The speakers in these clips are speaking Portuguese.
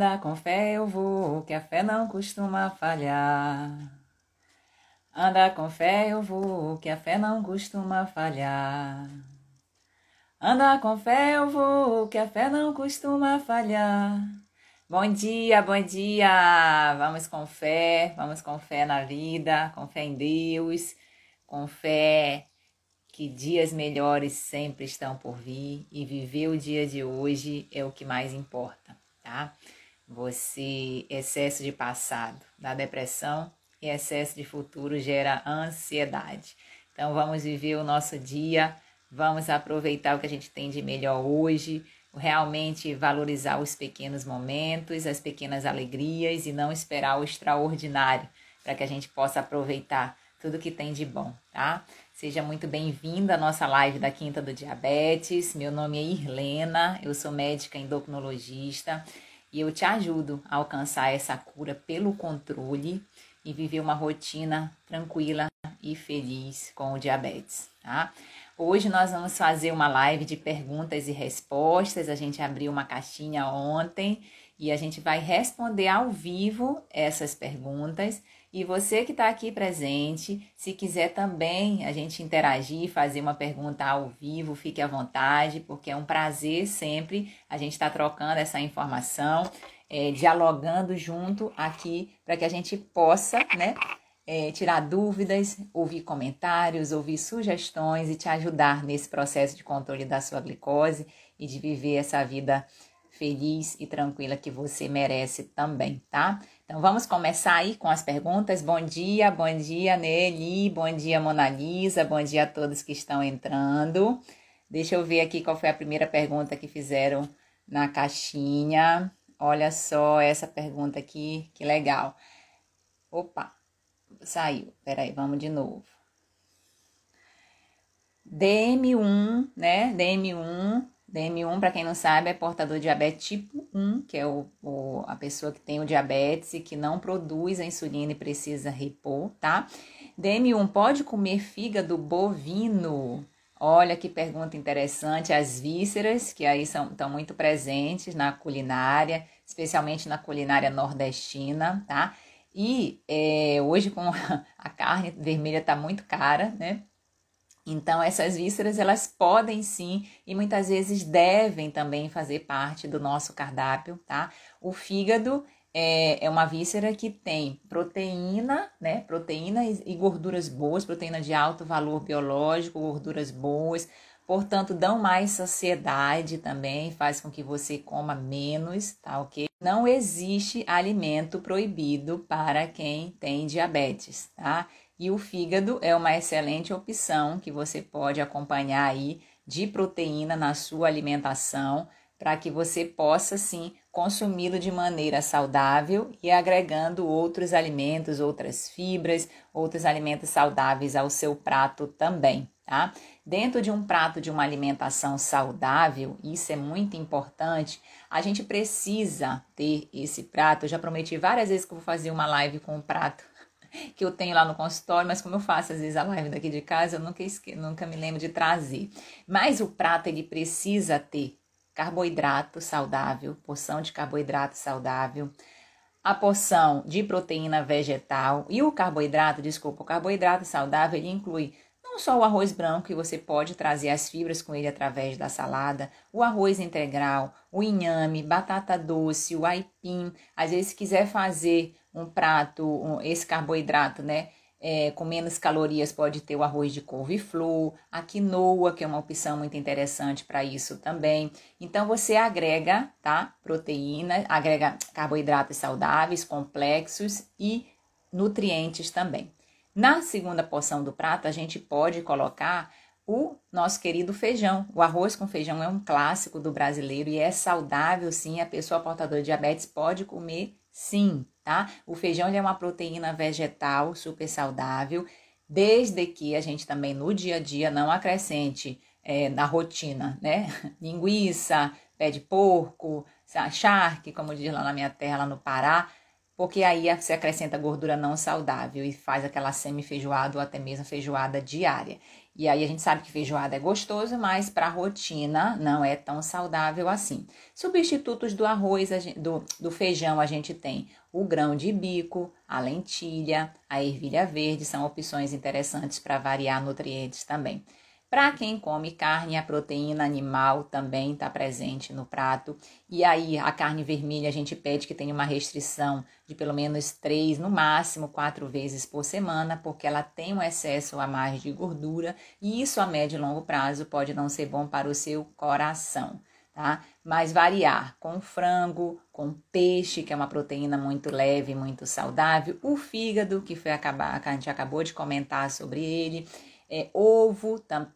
Anda com fé eu vou, que a fé não costuma falhar. Anda com fé eu vou, que a fé não costuma falhar. Anda com fé eu vou, que a fé não costuma falhar. Bom dia, bom dia! Vamos com fé, vamos com fé na vida, com fé em Deus, com fé que dias melhores sempre estão por vir e viver o dia de hoje é o que mais importa, tá? Você, excesso de passado, da depressão, e excesso de futuro gera ansiedade. Então vamos viver o nosso dia, vamos aproveitar o que a gente tem de melhor hoje, realmente valorizar os pequenos momentos, as pequenas alegrias e não esperar o extraordinário para que a gente possa aproveitar tudo que tem de bom, tá? Seja muito bem-vinda à nossa live da Quinta do Diabetes. Meu nome é Irlena, eu sou médica endocrinologista e eu te ajudo a alcançar essa cura pelo controle e viver uma rotina tranquila e feliz com o diabetes, tá? Hoje nós vamos fazer uma live de perguntas e respostas. A gente abriu uma caixinha ontem e a gente vai responder ao vivo essas perguntas. E você que está aqui presente, se quiser também a gente interagir, fazer uma pergunta ao vivo, fique à vontade, porque é um prazer sempre a gente estar tá trocando essa informação é, dialogando junto aqui para que a gente possa, né, é, tirar dúvidas, ouvir comentários, ouvir sugestões e te ajudar nesse processo de controle da sua glicose e de viver essa vida feliz e tranquila que você merece também, tá? Então vamos começar aí com as perguntas. Bom dia, bom dia, Nelly, bom dia, Mona Lisa, bom dia a todos que estão entrando. Deixa eu ver aqui qual foi a primeira pergunta que fizeram na caixinha. Olha só essa pergunta aqui, que legal. Opa, saiu. Peraí, vamos de novo. DM1, né? DM1, DM1, para quem não sabe, é portador de diabetes tipo 1, que é o, o, a pessoa que tem o diabetes e que não produz a insulina e precisa repor, tá? DM1 pode comer fígado bovino? Olha que pergunta interessante. As vísceras, que aí são, estão muito presentes na culinária, especialmente na culinária nordestina, tá? E é, hoje, com a carne vermelha está muito cara, né? Então, essas vísceras, elas podem sim e muitas vezes devem também fazer parte do nosso cardápio, tá? O fígado é, é uma víscera que tem proteína, né? Proteína e gorduras boas, proteína de alto valor biológico, gorduras boas, portanto, dão mais saciedade também, faz com que você coma menos, tá ok? Não existe alimento proibido para quem tem diabetes, tá? E o fígado é uma excelente opção que você pode acompanhar aí de proteína na sua alimentação para que você possa sim consumi-lo de maneira saudável e agregando outros alimentos, outras fibras, outros alimentos saudáveis ao seu prato também, tá? Dentro de um prato de uma alimentação saudável, isso é muito importante, a gente precisa ter esse prato. Eu já prometi várias vezes que vou fazer uma live com o prato que eu tenho lá no consultório, mas como eu faço às vezes a live daqui de casa, eu nunca, esque... nunca me lembro de trazer. Mas o prato ele precisa ter carboidrato saudável, porção de carboidrato saudável, a porção de proteína vegetal e o carboidrato, desculpa, o carboidrato saudável ele inclui não só o arroz branco, que você pode trazer as fibras com ele através da salada, o arroz integral, o inhame, batata doce, o aipim. Às vezes, se quiser fazer um prato, um, esse carboidrato, né? é, com menos calorias pode ter o arroz de couve-flor, a quinoa, que é uma opção muito interessante para isso também. Então você agrega, tá? Proteína, agrega carboidratos saudáveis, complexos e nutrientes também. Na segunda porção do prato, a gente pode colocar o nosso querido feijão. O arroz com feijão é um clássico do brasileiro e é saudável, sim. A pessoa portadora de diabetes pode comer Sim, tá? O feijão é uma proteína vegetal super saudável, desde que a gente também no dia a dia não acrescente é, na rotina, né? Linguiça, pé de porco, charque, como diz lá na minha terra, lá no Pará, porque aí você acrescenta gordura não saudável e faz aquela semi-feijoada ou até mesmo feijoada diária. E aí a gente sabe que feijoada é gostoso, mas para a rotina não é tão saudável assim. Substitutos do arroz, do, do feijão, a gente tem o grão de bico, a lentilha, a ervilha verde, são opções interessantes para variar nutrientes também. Para quem come carne, a proteína animal também está presente no prato. E aí, a carne vermelha, a gente pede que tenha uma restrição de pelo menos três, no máximo quatro vezes por semana, porque ela tem um excesso a mais de gordura e isso a médio e longo prazo pode não ser bom para o seu coração. Tá? Mas variar com frango, com peixe, que é uma proteína muito leve, muito saudável, o fígado, que foi acabar, que a gente acabou de comentar sobre ele, é, ovo, tam,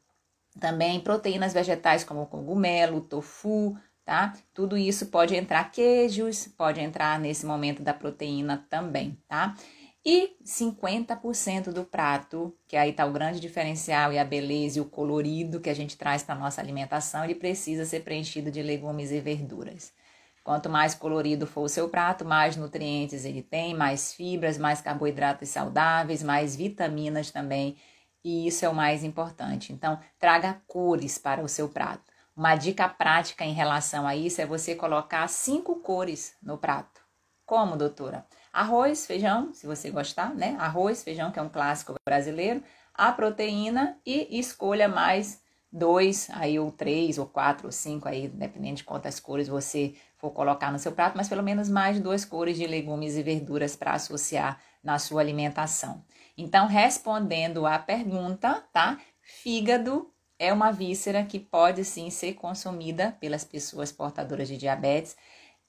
também proteínas vegetais como cogumelo, tofu, tá? Tudo isso pode entrar queijos, pode entrar nesse momento da proteína também, tá? E 50% do prato, que aí tá o grande diferencial e a beleza e o colorido que a gente traz para nossa alimentação, ele precisa ser preenchido de legumes e verduras. Quanto mais colorido for o seu prato, mais nutrientes ele tem, mais fibras, mais carboidratos saudáveis, mais vitaminas também e isso é o mais importante. Então, traga cores para o seu prato. Uma dica prática em relação a isso é você colocar cinco cores no prato. Como, doutora? Arroz, feijão, se você gostar, né? Arroz, feijão, que é um clássico brasileiro, a proteína e escolha mais dois, aí ou três, ou quatro, ou cinco, aí dependendo de quantas cores você for colocar no seu prato, mas pelo menos mais duas cores de legumes e verduras para associar na sua alimentação. Então, respondendo à pergunta, tá? Fígado é uma víscera que pode sim ser consumida pelas pessoas portadoras de diabetes.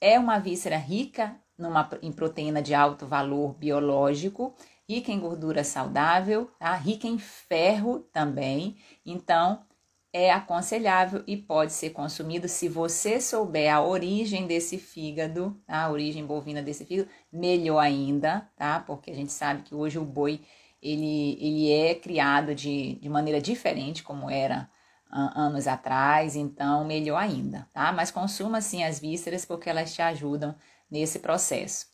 É uma víscera rica numa, em proteína de alto valor biológico, rica em gordura saudável, tá? rica em ferro também. Então, é aconselhável e pode ser consumido se você souber a origem desse fígado, tá? a origem bovina desse fígado, melhor ainda, tá? Porque a gente sabe que hoje o boi ele, ele é criado de, de maneira diferente como era anos atrás, então melhor ainda, tá? Mas consuma sim as vísceras porque elas te ajudam nesse processo.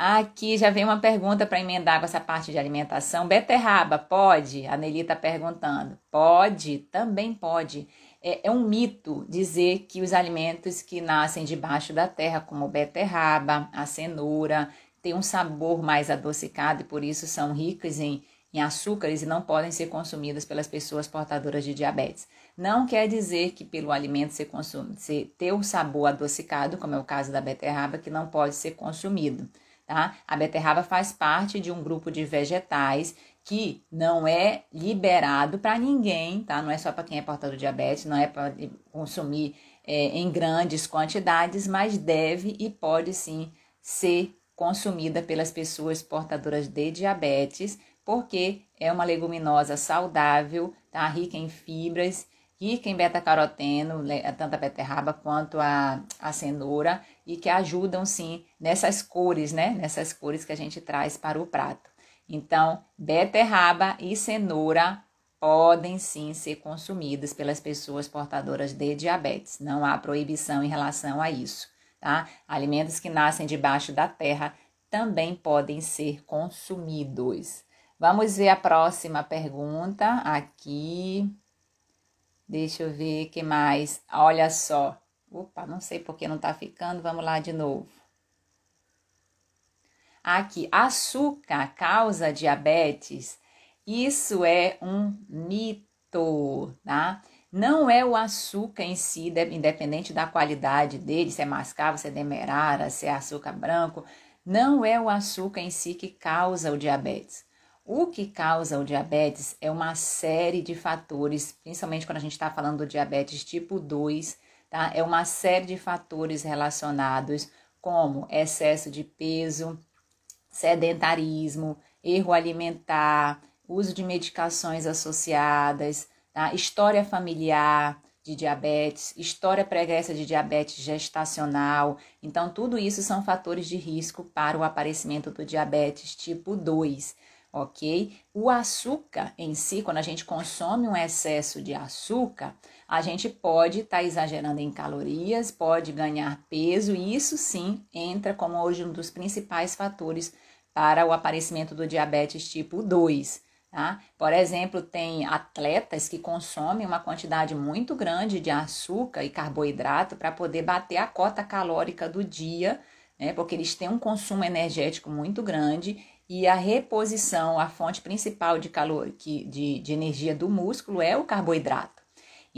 Aqui já vem uma pergunta para emendar com essa parte de alimentação. Beterraba, pode? A Nelly está perguntando. Pode, também pode. É, é, um mito dizer que os alimentos que nascem debaixo da terra, como beterraba, a cenoura, têm um sabor mais adocicado e por isso são ricos em, em açúcares e não podem ser consumidos pelas pessoas portadoras de diabetes. Não quer dizer que pelo alimento ser, consum, ser ter um sabor adocicado, como é o caso da beterraba, que não pode ser consumido tá? A beterraba faz parte de um grupo de vegetais que não é liberado para ninguém, tá? Não é só para quem é portador de diabetes, não é para consumir é, em grandes quantidades, mas deve e pode sim ser consumida pelas pessoas portadoras de diabetes, porque é uma leguminosa saudável, tá? Rica em fibras rica em beta-caroteno, tanto a beterraba quanto a, a cenoura, e que ajudam sim nessas cores, né? Nessas cores que a gente traz para o prato. Então, beterraba e cenoura podem sim ser consumidas pelas pessoas portadoras de diabetes. Não há proibição em relação a isso, tá? Alimentos que nascem debaixo da terra também podem ser consumidos. Vamos ver a próxima pergunta aqui. Deixa eu ver que mais. Olha só. Opa, não sei porque não tá ficando. Vamos lá de novo. Aqui, açúcar causa diabetes. Isso é um mito, tá? Não é o açúcar em si, independente da qualidade dele, se é mascavo, se é demerara, se é açúcar branco, não é o açúcar em si que causa o diabetes. O que causa o diabetes é uma série de fatores, principalmente quando a gente está falando do diabetes tipo 2, tá? É uma série de fatores relacionados como excesso de peso, sedentarismo, erro alimentar, uso de medicações associadas, tá? história familiar, de diabetes, história pregressa de diabetes gestacional. Então, tudo isso são fatores de risco para o aparecimento do diabetes tipo 2, ok? O açúcar em si, quando a gente consome um excesso de açúcar, a gente pode estar tá exagerando em calorias, pode ganhar peso, e isso sim entra como hoje um dos principais fatores para o aparecimento do diabetes tipo 2. Tá? Por exemplo, tem atletas que consomem uma quantidade muito grande de açúcar e carboidrato para poder bater a cota calórica do dia, né? porque eles têm um consumo energético muito grande e a reposição, a fonte principal de calor, de, de energia do músculo é o carboidrato.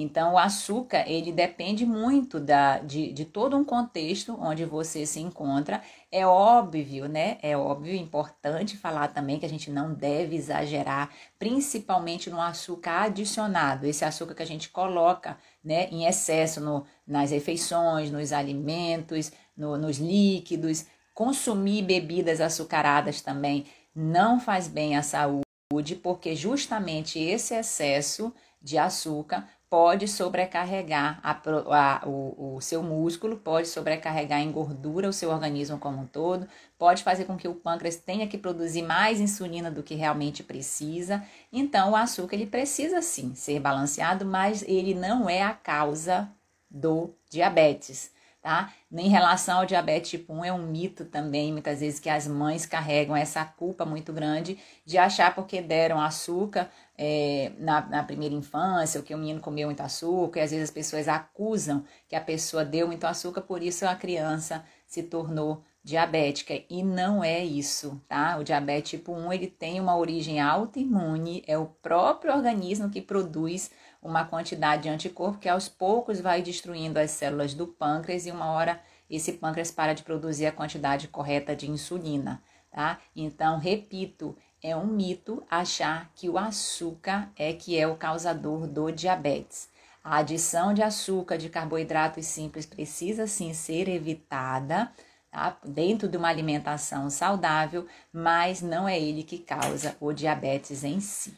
Então, o açúcar, ele depende muito da, de, de todo um contexto onde você se encontra. É óbvio, né? É óbvio, importante falar também que a gente não deve exagerar, principalmente no açúcar adicionado, esse açúcar que a gente coloca né, em excesso no, nas refeições, nos alimentos, no, nos líquidos. Consumir bebidas açucaradas também não faz bem à saúde, porque justamente esse excesso de açúcar pode sobrecarregar a, a, o, o seu músculo, pode sobrecarregar em gordura o seu organismo como um todo, pode fazer com que o pâncreas tenha que produzir mais insulina do que realmente precisa. Então, o açúcar ele precisa sim ser balanceado, mas ele não é a causa do diabetes tá? Em relação ao diabetes tipo 1, é um mito também, muitas vezes, que as mães carregam essa culpa muito grande de achar porque deram açúcar é, na, na, primeira infância, ou que o menino comeu muito açúcar, e às vezes as pessoas acusam que a pessoa deu muito açúcar, por isso a criança se tornou diabética e não é isso, tá? O diabetes tipo 1 ele tem uma origem autoimune, é o próprio organismo que produz uma quantidade de anticorpo que aos poucos vai destruindo as células do pâncreas e uma hora esse pâncreas para de produzir a quantidade correta de insulina, tá? Então, repito, é um mito achar que o açúcar é que é o causador do diabetes. A adição de açúcar, de carboidratos simples precisa sim ser evitada, tá? dentro de uma alimentação saudável, mas não é ele que causa o diabetes em si.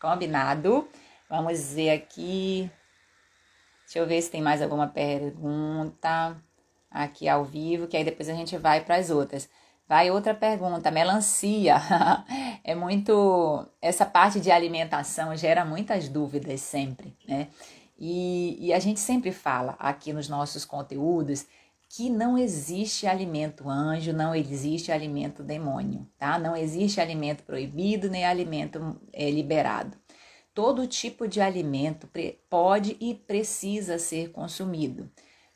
Combinado? Vamos ver aqui. Deixa eu ver se tem mais alguma pergunta aqui ao vivo, que aí depois a gente vai para as outras. Vai outra pergunta, melancia. é muito. Essa parte de alimentação gera muitas dúvidas sempre, né? E, e a gente sempre fala aqui nos nossos conteúdos que não existe alimento anjo, não existe alimento demônio, tá? Não existe alimento proibido nem alimento é, liberado. Todo tipo de alimento pode e precisa ser consumido.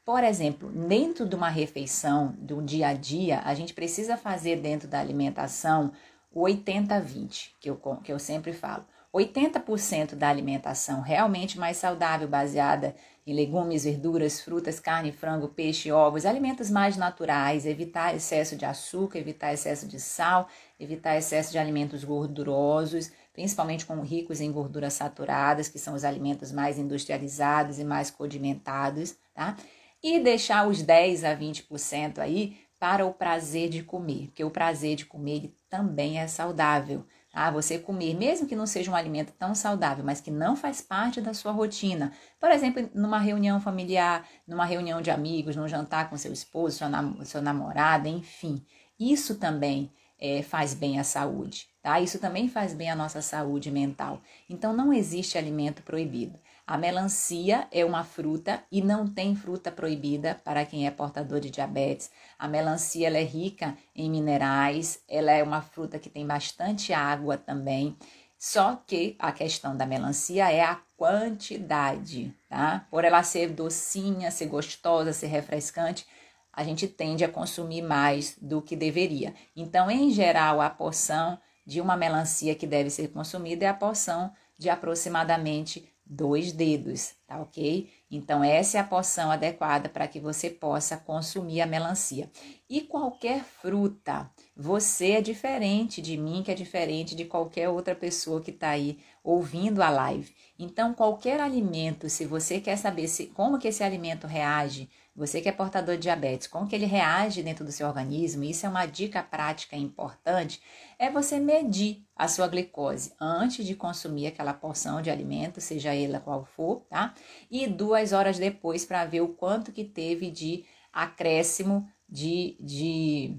Por exemplo, dentro de uma refeição, do dia a dia, a gente precisa fazer dentro da alimentação o 80-20, que eu, que eu sempre falo. 80% da alimentação realmente mais saudável, baseada em legumes, verduras, frutas, carne, frango, peixe, ovos, alimentos mais naturais, evitar excesso de açúcar, evitar excesso de sal, evitar excesso de alimentos gordurosos, principalmente com ricos em gorduras saturadas, que são os alimentos mais industrializados e mais condimentados, tá? E deixar os 10 a 20% aí para o prazer de comer, porque o prazer de comer também é saudável. Ah, você comer, mesmo que não seja um alimento tão saudável, mas que não faz parte da sua rotina. Por exemplo, numa reunião familiar, numa reunião de amigos, num jantar com seu esposo, sua, nam sua namorada, enfim. Isso também é, faz bem à saúde, tá? Isso também faz bem à nossa saúde mental. Então não existe alimento proibido. A melancia é uma fruta e não tem fruta proibida para quem é portador de diabetes. A melancia ela é rica em minerais, ela é uma fruta que tem bastante água também. Só que a questão da melancia é a quantidade, tá? Por ela ser docinha, ser gostosa, ser refrescante, a gente tende a consumir mais do que deveria. Então, em geral, a porção de uma melancia que deve ser consumida é a porção de aproximadamente dois dedos, tá ok? Então, essa é a porção adequada para que você possa consumir a melancia. E qualquer fruta Você é diferente de mim, que é diferente de qualquer outra pessoa que está aí ouvindo a live. Então, qualquer alimento, se você quer saber se, como que esse alimento reage, você que é portador de diabetes, como que ele reage dentro do seu organismo, isso é uma dica prática importante, é você medir a sua glicose antes de consumir aquela porção de alimento, seja ela qual for, tá? E duas horas depois para ver o quanto que teve de acréscimo de, de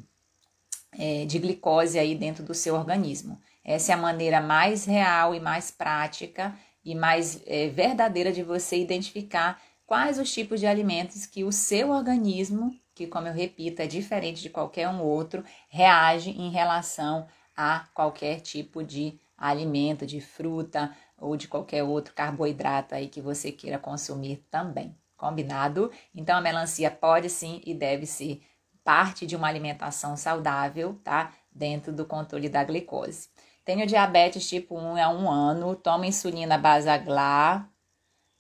é, de glicose aí dentro do seu organismo. Essa é a maneira mais real e mais prática e mais é, verdadeira de você identificar quais os tipos de alimentos que o seu organismo, que como eu repito, é diferente de qualquer um outro, reage em relação a qualquer tipo de alimento, de fruta ou de qualquer outro carboidrato aí que você queira consumir também. Combinado? Então a melancia pode sim e deve ser parte de uma alimentação saudável, tá? Dentro do controle da glicose. Tenho diabetes tipo 1 há um ano, tomo insulina Basaglar,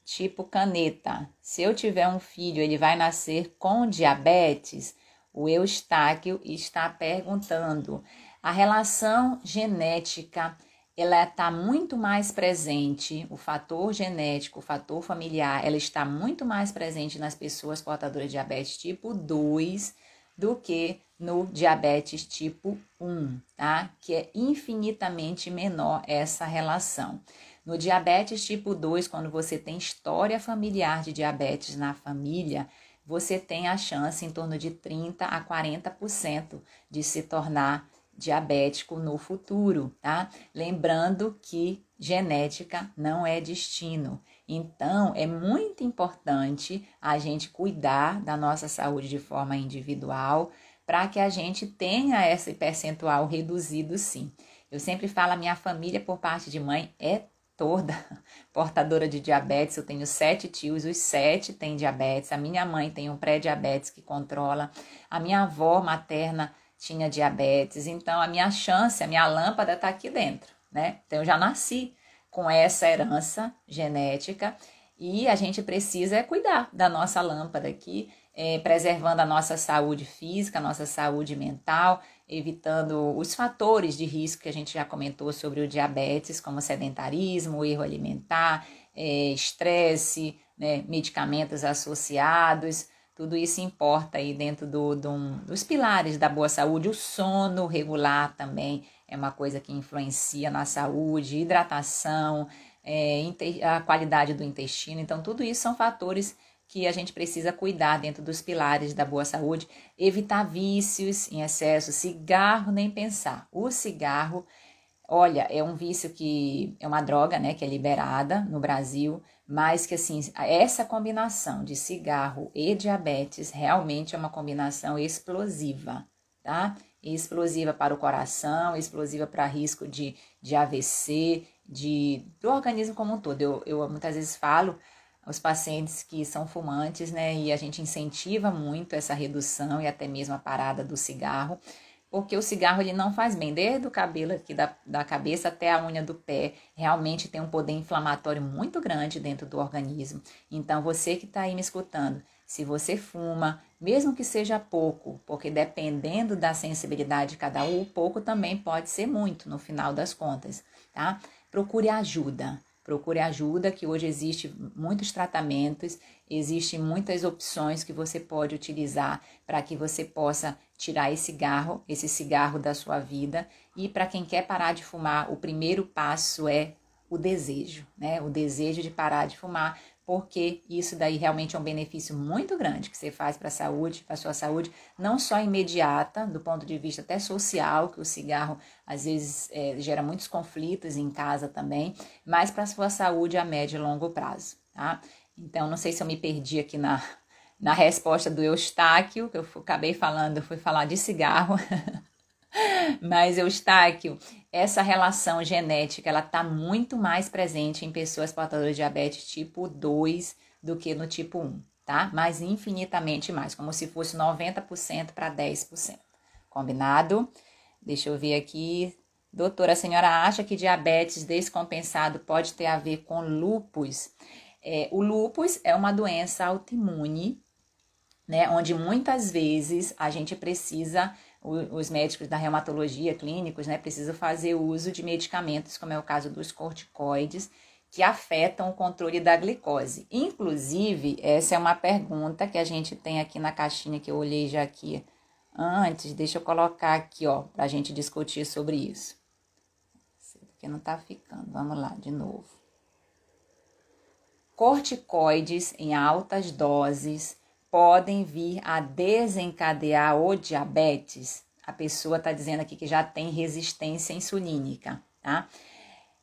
tipo caneta. Se eu tiver um filho, ele vai nascer com diabetes? O Eustáquio está perguntando. A relação genética ela está muito mais presente, o fator genético, o fator familiar, ela está muito mais presente nas pessoas portadoras de diabetes tipo 2 do que no diabetes tipo 1, tá? Que é infinitamente menor essa relação. No diabetes tipo 2, quando você tem história familiar de diabetes na família, você tem a chance em torno de 30 a 40% de se tornar diabético no futuro, tá? Lembrando que genética não é destino. Então, é muito importante a gente cuidar da nossa saúde de forma individual para que a gente tenha esse percentual reduzido, sim. Eu sempre falo, a minha família, por parte de mãe, é toda portadora de diabetes. Eu tenho sete tios, os sete têm diabetes. A minha mãe tem um pré-diabetes que controla. A minha avó materna tinha diabetes. Então, a minha chance, a minha lâmpada está aqui dentro, né? Então, eu já nasci com essa herança genética e a gente precisa cuidar da nossa lâmpada aqui, é, preservando a nossa saúde física, a nossa saúde mental, evitando os fatores de risco que a gente já comentou sobre o diabetes, como sedentarismo, erro alimentar, é, estresse, né, medicamentos associados. Tudo isso importa aí dentro do, do, dos pilares da boa saúde, o sono regular também é uma coisa que influencia na saúde, hidratação, é, a qualidade do intestino. Então, tudo isso são fatores que a gente precisa cuidar dentro dos pilares da boa saúde. Evitar vícios em excesso, cigarro, nem pensar. O cigarro, olha, é um vício que é uma droga, né, que é liberada no Brasil, mas que assim, essa combinação de cigarro e diabetes realmente é uma combinação explosiva, tá? explosiva para o coração, explosiva para risco de, de AVC, de, do organismo como um todo. Eu, eu muitas vezes falo aos pacientes que são fumantes, né, e a gente incentiva muito essa redução e até mesmo a parada do cigarro, porque o cigarro ele não faz bem, desde o cabelo aqui da, da cabeça até a unha do pé, realmente tem um poder inflamatório muito grande dentro do organismo. Então, você que está aí me escutando, se você fuma, mesmo que seja pouco, porque dependendo da sensibilidade de cada um, pouco também pode ser muito no final das contas, tá? Procure ajuda. Procure ajuda, que hoje existe muitos tratamentos, existem muitas opções que você pode utilizar para que você possa tirar esse cigarro, esse cigarro da sua vida. E para quem quer parar de fumar, o primeiro passo é o desejo, né? O desejo de parar de fumar, porque isso daí realmente é um benefício muito grande que você faz para a saúde, para a sua saúde, não só imediata, do ponto de vista até social, que o cigarro às vezes é, gera muitos conflitos em casa também, mas para a sua saúde a médio e longo prazo, tá? Então, não sei se eu me perdi aqui na, na resposta do Eustáquio, que eu acabei falando, eu fui falar de cigarro. Mas, Eustáquio, essa relação genética ela está muito mais presente em pessoas portadoras de diabetes tipo 2 do que no tipo 1, tá? Mas infinitamente mais, como se fosse 90% para 10%. Combinado? Deixa eu ver aqui. Doutora, a senhora acha que diabetes descompensado pode ter a ver com lupus? É, o lupus é uma doença autoimune, né? Onde muitas vezes a gente precisa os médicos da reumatologia, clínicos, né, precisam fazer uso de medicamentos, como é o caso dos corticoides, que afetam o controle da glicose. Inclusive, essa é uma pergunta que a gente tem aqui na caixinha que eu olhei já aqui antes. Deixa eu colocar aqui, ó, para a gente discutir sobre isso. Porque não tá ficando. Vamos lá, de novo. Corticoides em altas doses podem vir a desencadear o diabetes. A pessoa está dizendo aqui que já tem resistência insulínica, tá?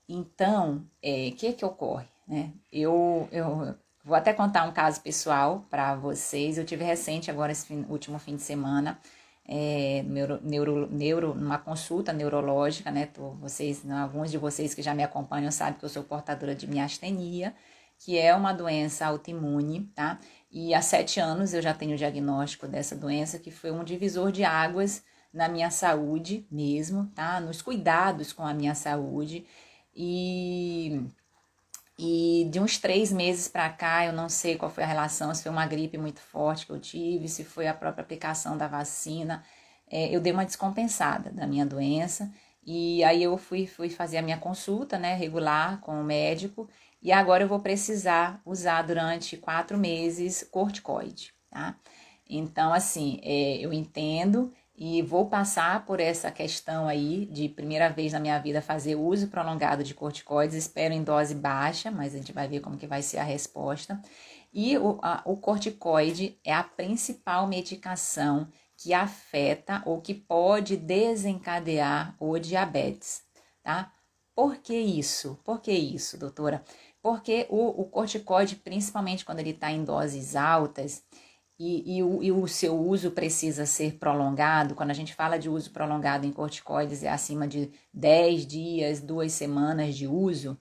Então, o é, que que ocorre? Né? Eu, eu vou até contar um caso pessoal para vocês. Eu tive recente, agora, esse fim, último fim de semana, é, neuro, neuro, neuro, numa consulta neurológica, né? Tô, vocês, alguns de vocês que já me acompanham sabem que eu sou portadora de miastenia, que é uma doença autoimune, tá? E há sete anos eu já tenho o diagnóstico dessa doença, que foi um divisor de águas na minha saúde mesmo, tá? Nos cuidados com a minha saúde. E, e de uns três meses para cá, eu não sei qual foi a relação, se foi uma gripe muito forte que eu tive, se foi a própria aplicação da vacina. É, eu dei uma descompensada da minha doença. E aí eu fui, fui fazer a minha consulta, né, regular com o médico, e agora eu vou precisar usar durante quatro meses corticoide, tá? Então, assim, é, eu entendo e vou passar por essa questão aí de primeira vez na minha vida fazer uso prolongado de corticoides, espero em dose baixa, mas a gente vai ver como que vai ser a resposta. E o, a, o corticoide é a principal medicação que afeta ou que pode desencadear o diabetes, tá? Por que isso? Por que isso, doutora? Porque o, o corticoide, principalmente quando ele está em doses altas, e, e, o, e, o, seu uso precisa ser prolongado. Quando a gente fala de uso prolongado em corticoides, é acima de 10 dias, duas semanas de uso.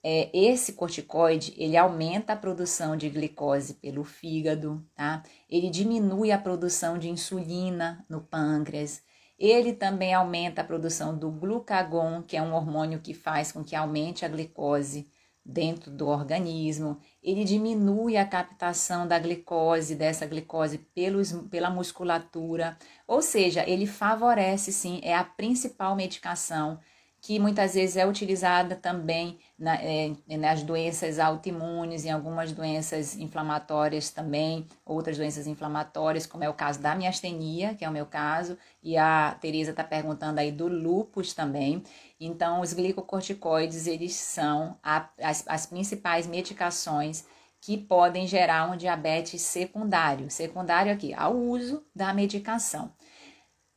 É, esse corticoide ele aumenta a produção de glicose pelo fígado, tá? Ele diminui a produção de insulina no pâncreas. Ele também aumenta a produção do glucagon, que é um hormônio que faz com que aumente a glicose dentro do organismo, ele diminui a captação da glicose, dessa glicose pelos, pela musculatura, ou seja, ele favorece sim, é a principal medicação que muitas vezes é utilizada também na, é, nas doenças autoimunes, em algumas doenças inflamatórias também, outras doenças inflamatórias, como é o caso da miastenia, que é o meu caso, e a Teresa está perguntando aí do lupus também. Então, os glicocorticoides, eles são a, as, as principais medicações que podem gerar um diabetes secundário. Secundário aqui, ao uso da medicação.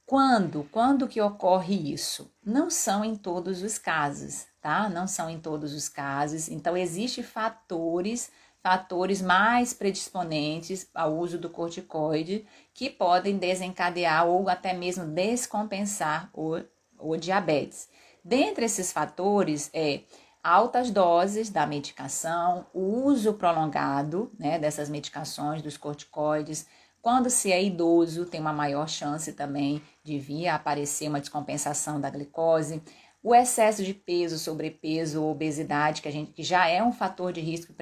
Quando? Quando que ocorre isso? Não são em todos os casos, tá? Não são em todos os casos. Então, existem fatores, fatores mais predisponentes ao uso do corticoide que podem desencadear ou até mesmo descompensar o, o diabetes. Dentre esses fatores é altas doses da medicação, o uso prolongado né, dessas medicações, dos corticoides, quando se é idoso, tem uma maior chance também de vir a aparecer uma descompensação da glicose. O excesso de peso, sobrepeso obesidade, que, a gente, que já é um fator de risco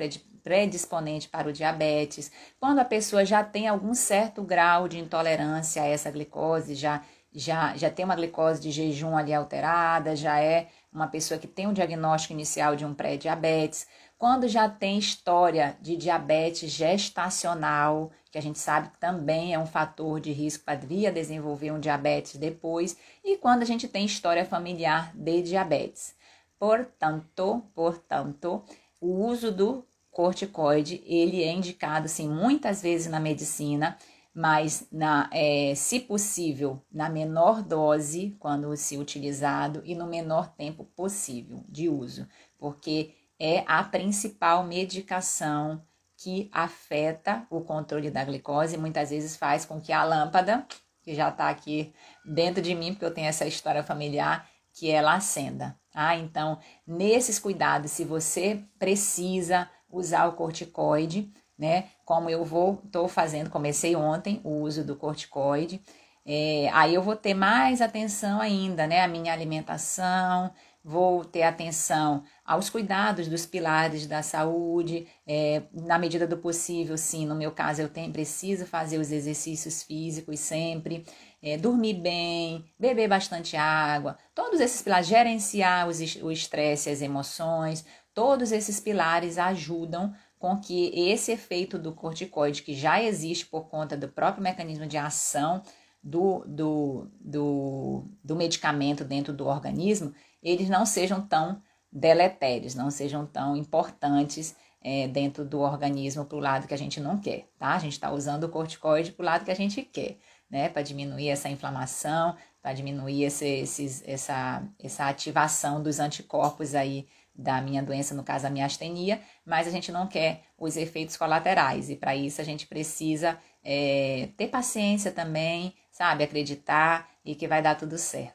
predisponente para o diabetes. Quando a pessoa já tem algum certo grau de intolerância a essa glicose, já, já, já tem uma glicose de jejum ali alterada, já é uma pessoa que tem um diagnóstico inicial de um pré-diabetes. Quando já tem história de diabetes gestacional, que a gente sabe que também é um fator de risco para vir a desenvolver um diabetes depois, e quando a gente tem história familiar de diabetes. Portanto, portanto, o uso do corticoide, ele é indicado, sim, muitas vezes na medicina, mas, na, é, se possível, na menor dose, quando se utilizado, e no menor tempo possível de uso, porque é a principal medicação que afeta o controle da glicose e muitas vezes faz com que a lâmpada, que já está aqui dentro de mim, porque eu tenho essa história familiar, que ela acenda. Ah, então, nesses cuidados, se você precisa usar o corticoide, né? Como eu vou, estou fazendo, comecei ontem o uso do corticoide. É, aí eu vou ter mais atenção ainda, né? A minha alimentação, vou ter atenção aos cuidados dos pilares da saúde, é, na medida do possível, sim, no meu caso eu tenho, preciso fazer os exercícios físicos sempre, é, dormir bem, beber bastante água, todos esses pilares, gerenciar os, o estresse as emoções, todos esses pilares ajudam com que esse efeito do corticoide, que já existe por conta do próprio mecanismo de ação do, do, do, do medicamento dentro do organismo, eles não sejam tão deletérios, não sejam tão importantes é, dentro do organismo para o lado que a gente não quer, tá? A gente está usando o corticoide para o lado que a gente quer, né? Para diminuir essa inflamação, para diminuir esse, esses, essa, essa ativação dos anticorpos aí da minha doença, no caso a miastenia, mas a gente não quer os efeitos colaterais e para isso a gente precisa é, ter paciência também, sabe? Acreditar e que vai dar tudo certo,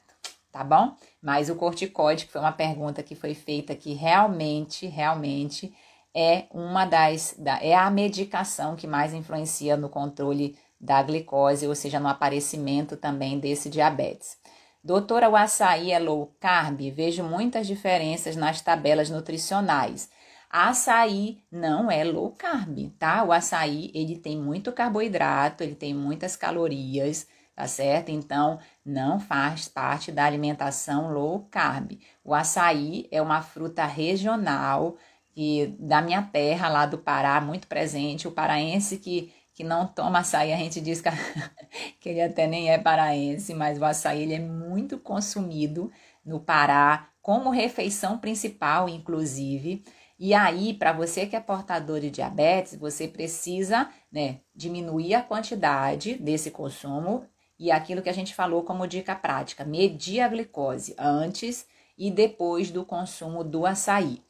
tá bom? Mas o corticoide, que foi uma pergunta que foi feita aqui, realmente, realmente é uma das da, é a medicação que mais influencia no controle da glicose, ou seja, no aparecimento também desse diabetes. Doutora, o açaí é low carb? Vejo muitas diferenças nas tabelas nutricionais. Açaí não é low carb, tá? O açaí, ele tem muito carboidrato, ele tem muitas calorias, tá certo? Então, não faz parte da alimentação low carb. O açaí é uma fruta regional, e da minha terra, lá do Pará, muito presente. O paraense que, que não toma açaí, a gente diz que, que ele até nem é paraense, mas o açaí ele é muito consumido no Pará, como refeição principal, inclusive. E aí, para você que é portador de diabetes, você precisa né, diminuir a quantidade desse consumo e aquilo que a gente falou como dica prática: medir a glicose antes e depois do consumo do açaí.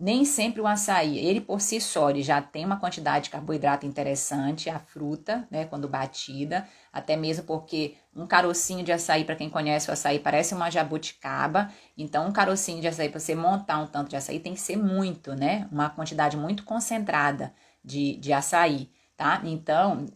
Nem sempre o açaí, ele por si só, ele já tem uma quantidade de carboidrato interessante, a fruta, né, quando batida, até mesmo porque um carocinho de açaí, para quem conhece o açaí, parece uma jabuticaba, então um carocinho de açaí, para você montar um tanto de açaí, tem que ser muito, né, uma quantidade muito concentrada de, de açaí, tá? Então,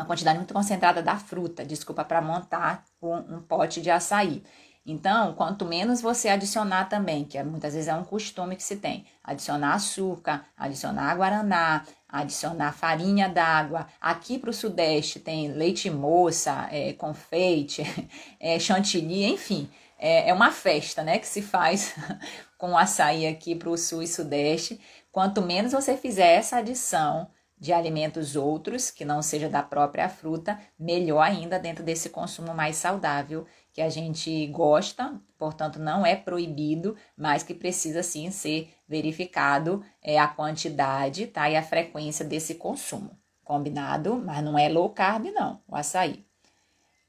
uma quantidade muito concentrada da fruta, desculpa, para montar um, um pote de açaí. Então, quanto menos você adicionar também, que é, muitas vezes é um costume que se tem, adicionar açúcar, adicionar guaraná, adicionar farinha d'água. Aqui para o Sudeste tem leite moça, é, confeite, é, chantilly, enfim. É, é uma festa né, que se faz com açaí aqui para o Sul e Sudeste. Quanto menos você fizer essa adição, de alimentos outros, que não seja da própria fruta, melhor ainda dentro desse consumo mais saudável que a gente gosta, portanto não é proibido, mas que precisa sim ser verificado é, a quantidade tá, e a frequência desse consumo. Combinado? Mas não é low carb, não, o açaí.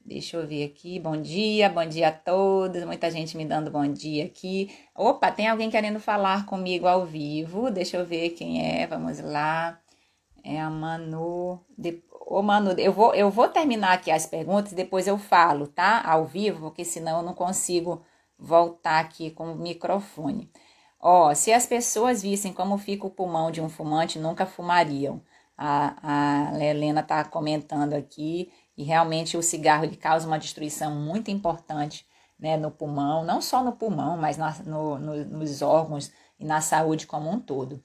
Deixa eu ver aqui. Bom dia, bom dia a todos. Muita gente me dando bom dia aqui. Opa, tem alguém querendo falar comigo ao vivo. Deixa eu ver quem é. Vamos lá. É a Manu. De... Ô, Manu, eu vou, eu vou terminar aqui as perguntas e depois eu falo, tá? Ao vivo, porque senão eu não consigo voltar aqui com o microfone. Ó, se as pessoas vissem como fica o pulmão de um fumante, nunca fumariam. A, a Helena tá comentando aqui e realmente o cigarro ele causa uma destruição muito importante né, no pulmão, não só no pulmão, mas na, no, no, nos órgãos e na saúde como um todo.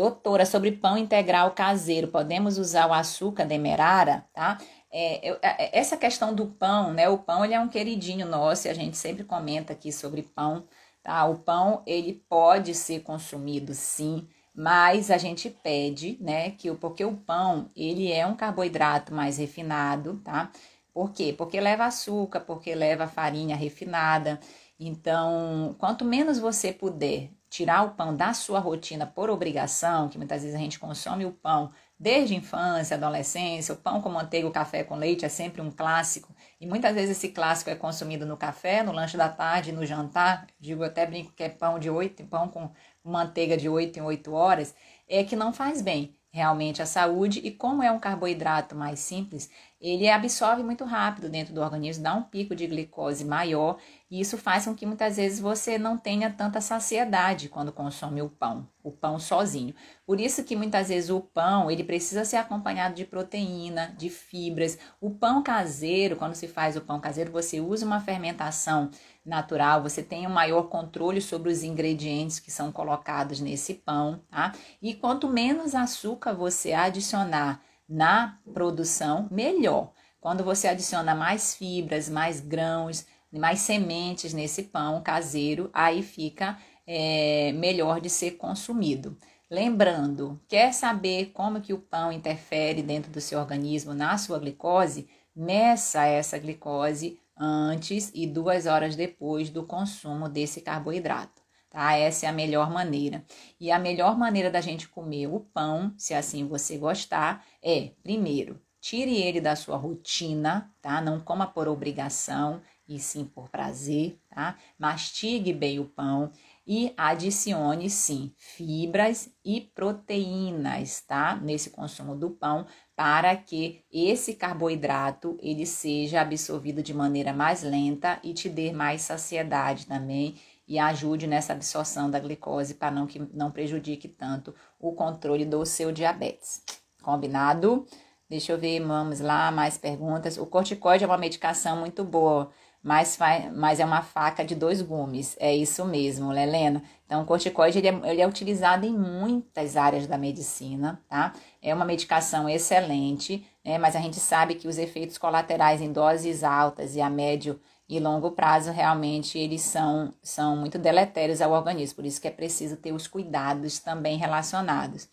Doutora, sobre pão integral caseiro, podemos usar o açúcar demerara, tá? É, eu, é, é, essa questão do pão, né? O pão ele é um queridinho nosso e a gente sempre comenta aqui sobre pão, tá? O pão ele pode ser consumido sim, mas a gente pede, né? Que porque o pão ele é um carboidrato mais refinado, tá? Por quê? Porque leva açúcar, porque leva farinha refinada. Então, quanto menos você puder tirar o pão da sua rotina por obrigação, que muitas vezes a gente consome o pão desde infância, adolescência, o pão com manteiga, o café com leite é sempre um clássico, e muitas vezes esse clássico é consumido no café, no lanche da tarde, no jantar, digo, até brinco que é pão de oito, pão com manteiga de oito em oito horas, é que não faz bem realmente à saúde, e como é um carboidrato mais simples, ele absorve muito rápido dentro do organismo, dá um pico de glicose maior e isso faz com que muitas vezes você não tenha tanta saciedade quando consome o pão, o pão sozinho. Por isso que muitas vezes o pão, ele precisa ser acompanhado de proteína, de fibras. O pão caseiro, quando se faz o pão caseiro, você usa uma fermentação natural, você tem um maior controle sobre os ingredientes que são colocados nesse pão, tá? E quanto menos açúcar você adicionar na produção, melhor. Quando você adiciona mais fibras, mais grãos, mais sementes nesse pão caseiro, aí fica é, melhor de ser consumido. Lembrando, quer saber como que o pão interfere dentro do seu organismo na sua glicose? Meça essa glicose antes e duas horas depois do consumo desse carboidrato. Tá? Essa é a melhor maneira. E a melhor maneira da gente comer o pão, se assim você gostar, é primeiro tire ele da sua rotina, tá? Não coma por obrigação e sim por prazer, tá? Mastigue bem o pão e adicione sim fibras e proteínas, tá? Nesse consumo do pão, para que esse carboidrato ele seja absorvido de maneira mais lenta e te dê mais saciedade também e ajude nessa absorção da glicose para não que não prejudique tanto o controle do seu diabetes. Combinado? Deixa eu ver, vamos lá, mais perguntas. O corticoide é uma medicação muito boa mas, mas é uma faca de dois gumes. É isso mesmo, Helena. Então, o corticoide ele é, ele é utilizado em muitas áreas da medicina, tá? É uma medicação excelente, né? Mas a gente sabe que os efeitos colaterais em doses altas e a médio e longo prazo realmente eles são, são muito deletérios ao organismo, por isso que é preciso ter os cuidados também relacionados.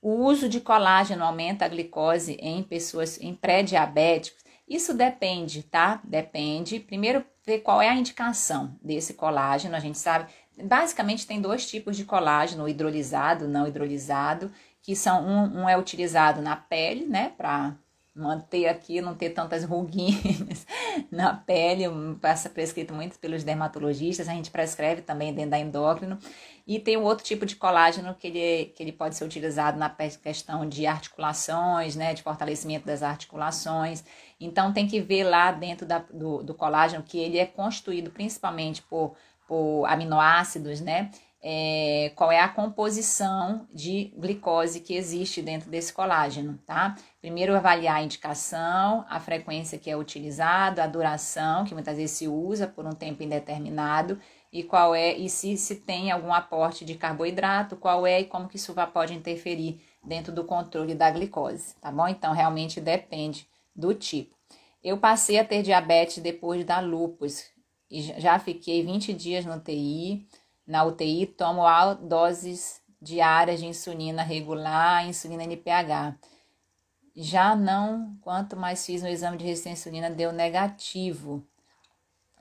O uso de colágeno aumenta a glicose em pessoas em pré-diabéticos isso depende, tá? Depende. Primeiro, ver qual é a indicação desse colágeno. A gente sabe, basicamente tem dois tipos de colágeno, hidrolisado, não hidrolisado, que são um, um é utilizado na pele, né, para manter aqui, não ter tantas ruguinhas na pele, passa prescrito muito pelos dermatologistas, a gente prescreve também dentro da endócrino. E tem um outro tipo de colágeno que ele, que ele pode ser utilizado na questão de articulações, né, de fortalecimento das articulações. Então tem que ver lá dentro da, do, do colágeno que ele é constituído principalmente por, por aminoácidos, né? É, qual é a composição de glicose que existe dentro desse colágeno, tá? Primeiro avaliar a indicação, a frequência que é utilizado, a duração, que muitas vezes se usa por um tempo indeterminado, e qual é, e se, se tem algum aporte de carboidrato, qual é e como que isso pode interferir dentro do controle da glicose, tá bom? Então, realmente depende do tipo. Eu passei a ter diabetes depois da lupus e já fiquei 20 dias no UTI. Na UTI, tomo doses diárias de insulina regular, insulina NPH. Já não, quanto mais fiz no exame de resistência à insulina, deu negativo.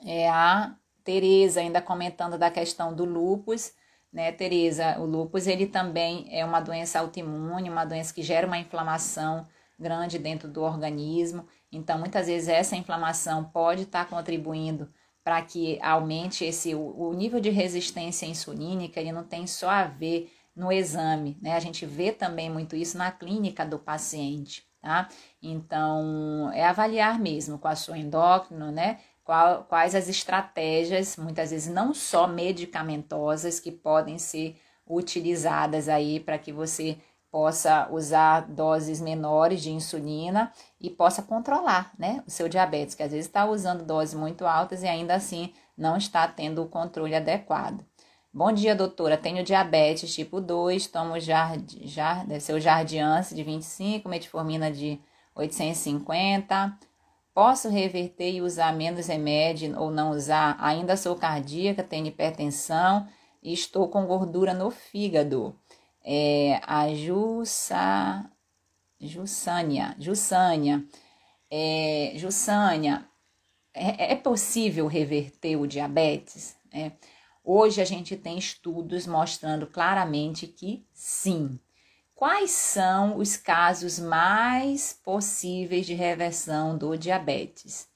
É a Tereza ainda comentando da questão do lupus, né, Tereza? O lupus ele também é uma doença autoimune, uma doença que gera uma inflamação grande dentro do organismo. Então, muitas vezes essa inflamação pode estar tá contribuindo para que aumente esse o, nível de resistência insulínica, ele não tem só a ver no exame, né? A gente vê também muito isso na clínica do paciente, tá? Então, é avaliar mesmo com a sua endócrino, né? Qual, quais as estratégias, muitas vezes não só medicamentosas, que podem ser utilizadas aí para que você possa usar doses menores de insulina e possa controlar né, o seu diabetes, que às vezes está usando doses muito altas e ainda assim não está tendo o controle adequado. Bom dia, doutora. Tenho diabetes tipo 2, tomo jar, jar, deve ser o Jardiance de 25, metformina de 850. Posso reverter e usar menos remédio ou não usar? Ainda sou cardíaca, tenho hipertensão e estou com gordura no fígado é, a Jussa, Jussânia, Jussânia, é, Jussânia, é, é, possível reverter o diabetes? É. Hoje a gente tem estudos mostrando claramente que sim. Quais são os casos mais possíveis de reversão do diabetes?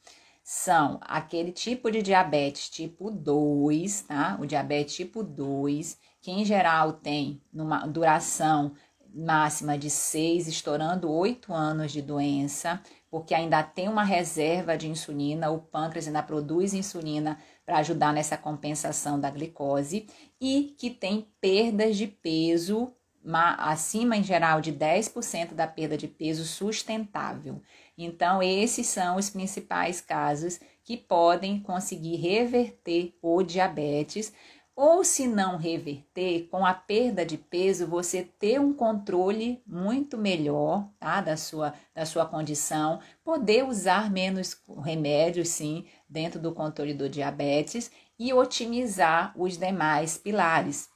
São aquele tipo de diabetes tipo 2, tá? O diabetes tipo 2, que em geral tem numa duração máxima de 6, estourando 8 anos de doença, porque ainda tem uma reserva de insulina, o pâncreas ainda produz insulina para ajudar nessa compensação da glicose e que tem perdas de peso acima em geral de 10% da perda de peso sustentável. Então, esses são os principais casos que podem conseguir reverter o diabetes ou se não reverter, com a perda de peso, você ter um controle muito melhor tá? da, sua, da sua condição, poder usar menos remédios, sim, dentro do controle do diabetes e otimizar os demais pilares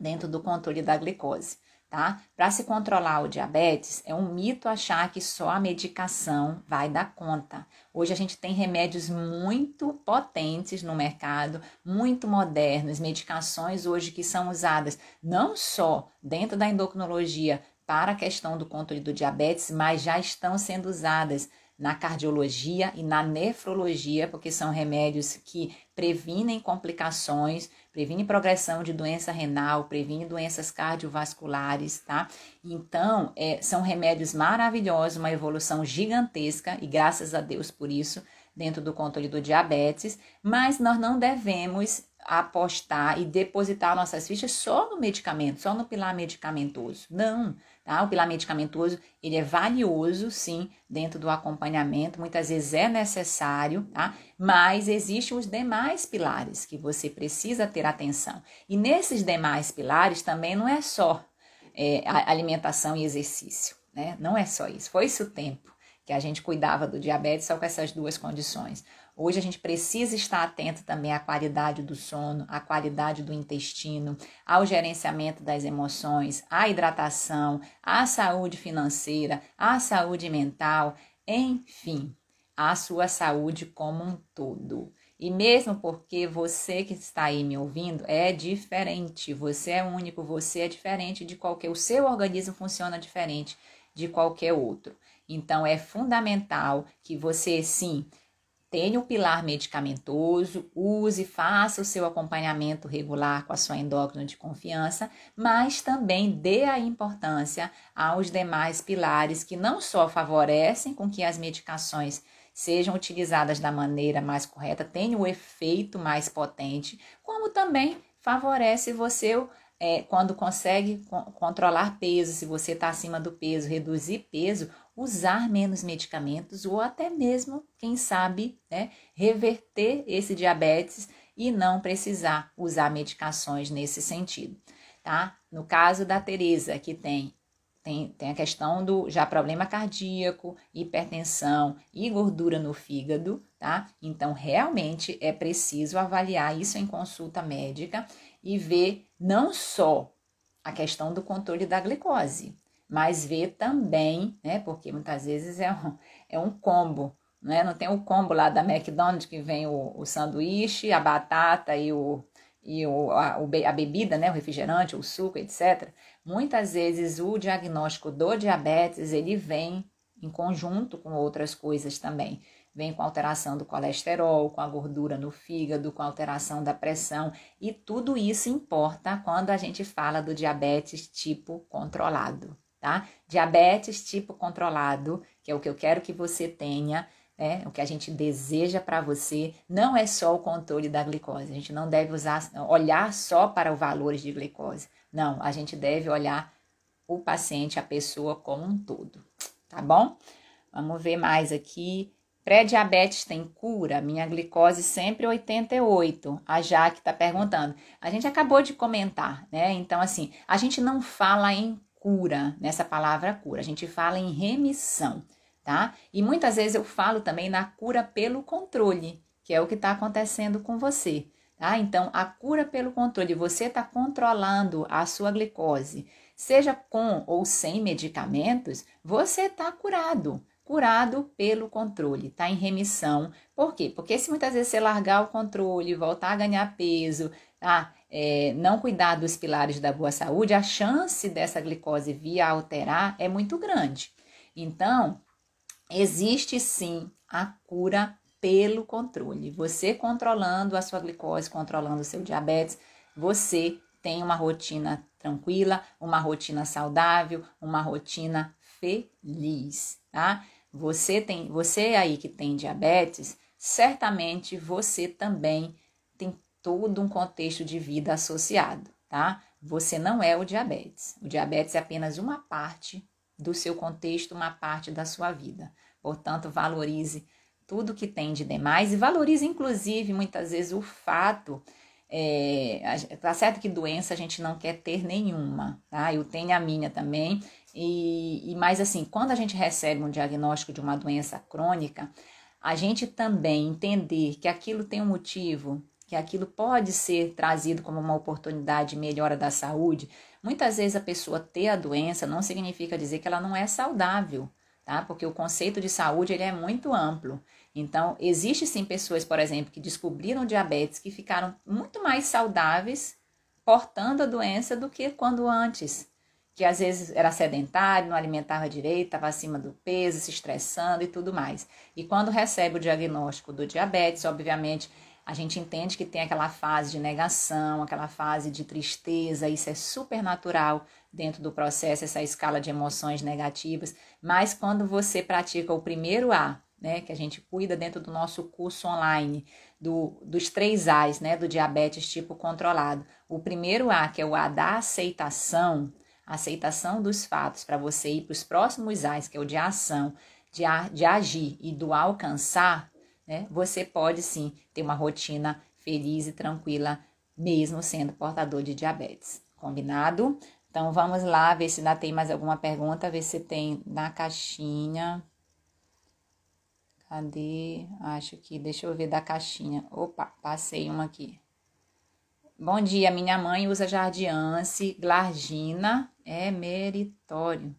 dentro do controle da glicose tá? Para se controlar o diabetes, é um mito achar que só a medicação vai dar conta. Hoje a gente tem remédios muito potentes no mercado, muito modernos, medicações hoje que são usadas não só dentro da endocrinologia para a questão do controle do diabetes, mas já estão sendo usadas na cardiologia e na nefrologia, porque são remédios que previnem complicações, previnem progressão de doença renal, previnem doenças cardiovasculares, tá? Então, é, são remédios maravilhosos, uma evolução gigantesca e graças a Deus por isso, dentro do controle do diabetes, mas nós não devemos apostar e depositar nossas fichas só no medicamento, só no pilar medicamentoso. Não, tá? O pilar medicamentoso, ele é valioso, sim, dentro do acompanhamento, muitas vezes é necessário, tá? Mas existem os demais pilares que você precisa ter atenção. E nesses demais pilares também não é só é, alimentação e exercício, né? Não é só isso. Foi isso o tempo que a gente cuidava do diabetes só com essas duas condições. Hoje a gente precisa estar atento também à qualidade do sono, à qualidade do intestino, ao gerenciamento das emoções, à hidratação, à saúde financeira, à saúde mental, enfim, à sua saúde como um todo. E mesmo porque você que está aí me ouvindo é diferente, você é único, você é diferente de qualquer, o seu organismo funciona diferente de qualquer outro. Então é fundamental que você sim tenha o pilar medicamentoso, use, faça o seu acompanhamento regular com a sua endócrina de confiança, mas também dê a importância aos demais pilares que não só favorecem com que as medicações sejam utilizadas da maneira mais correta, tenham o efeito mais potente, como também favorece você é, quando consegue controlar peso, se você está acima do peso, reduzir peso, usar menos medicamentos ou até mesmo, quem sabe, né, reverter esse diabetes e não precisar usar medicações nesse sentido, tá? No caso da Teresa, que tem tem, tem a questão do já problema cardíaco, hipertensão e gordura no fígado, tá? Então, realmente é preciso avaliar isso em consulta médica e ver não só a questão do controle da glicose, mas ver também, né? Porque muitas vezes é um, é um combo, né? Não tem o combo lá da McDonald's que vem o, o sanduíche, a batata e o e o, a, a bebida, né, o refrigerante, o suco, etc. Muitas vezes o diagnóstico do diabetes ele vem em conjunto com outras coisas também. Vem com alteração do colesterol, com a gordura no fígado, com alteração da pressão, e tudo isso importa quando a gente fala do diabetes tipo controlado tá? Diabetes tipo controlado, que é o que eu quero que você tenha, né? O que a gente deseja para você, não é só o controle da glicose. A gente não deve usar, olhar só para os valores de glicose. Não, a gente deve olhar o paciente, a pessoa como um todo, tá bom? Vamos ver mais aqui. Pré-diabetes tem cura? Minha glicose sempre 88. A Jaque está perguntando. A gente acabou de comentar, né? Então, assim, a gente não fala em cura, nessa palavra cura. A gente fala em remissão, tá? E muitas vezes eu falo também na cura pelo controle, que é o que está acontecendo com você, tá? Então, a cura pelo controle, você está controlando a sua glicose, seja com ou sem medicamentos, você está curado curado pelo controle, está em remissão. Por quê? Porque se muitas vezes você largar o controle, voltar a ganhar peso, tá? É, não cuidar dos pilares da boa saúde, a chance dessa glicose vir a alterar é muito grande. Então, existe sim a cura pelo controle. Você controlando a sua glicose, controlando o seu diabetes, você tem uma rotina tranquila, uma rotina saudável, uma rotina feliz, tá? Você tem, você aí que tem diabetes, certamente você também todo um contexto de vida associado, tá? Você não é o diabetes. O diabetes é apenas uma parte do seu contexto, uma parte da sua vida. Portanto, valorize tudo que tem de demais e valorize, inclusive, muitas vezes, o fato é, tá certo que doença a gente não quer ter nenhuma, tá? Eu tenho a minha também. E, e mais assim, quando a gente recebe um diagnóstico de uma doença crônica, a gente também entender que aquilo tem um motivo, que aquilo pode ser trazido como uma oportunidade de melhora da saúde. Muitas vezes a pessoa ter a doença não significa dizer que ela não é saudável, tá? Porque o conceito de saúde ele é muito amplo. Então, existe sim pessoas, por exemplo, que descobriram diabetes que ficaram muito mais saudáveis portando a doença do que quando antes. Que às vezes era sedentário, não alimentava direito, estava acima do peso, se estressando e tudo mais. E quando recebe o diagnóstico do diabetes, obviamente, a gente entende que tem aquela fase de negação, aquela fase de tristeza, isso é super natural dentro do processo, essa escala de emoções negativas. Mas quando você pratica o primeiro A, né, que a gente cuida dentro do nosso curso online, do, dos três A's, né, do diabetes tipo controlado. O primeiro A, que é o A da aceitação, aceitação dos fatos, para você ir para os próximos A's, que é o de ação, de, a, de agir e do alcançar, né, você pode sim ter uma rotina feliz e tranquila, mesmo sendo portador de diabetes. Combinado? Então vamos lá ver se ainda tem mais alguma pergunta, ver se tem na caixinha. Cadê? Acho que, deixa eu ver da caixinha. Opa, passei uma aqui. Bom dia, minha mãe usa jardiance, glargina, é meritório.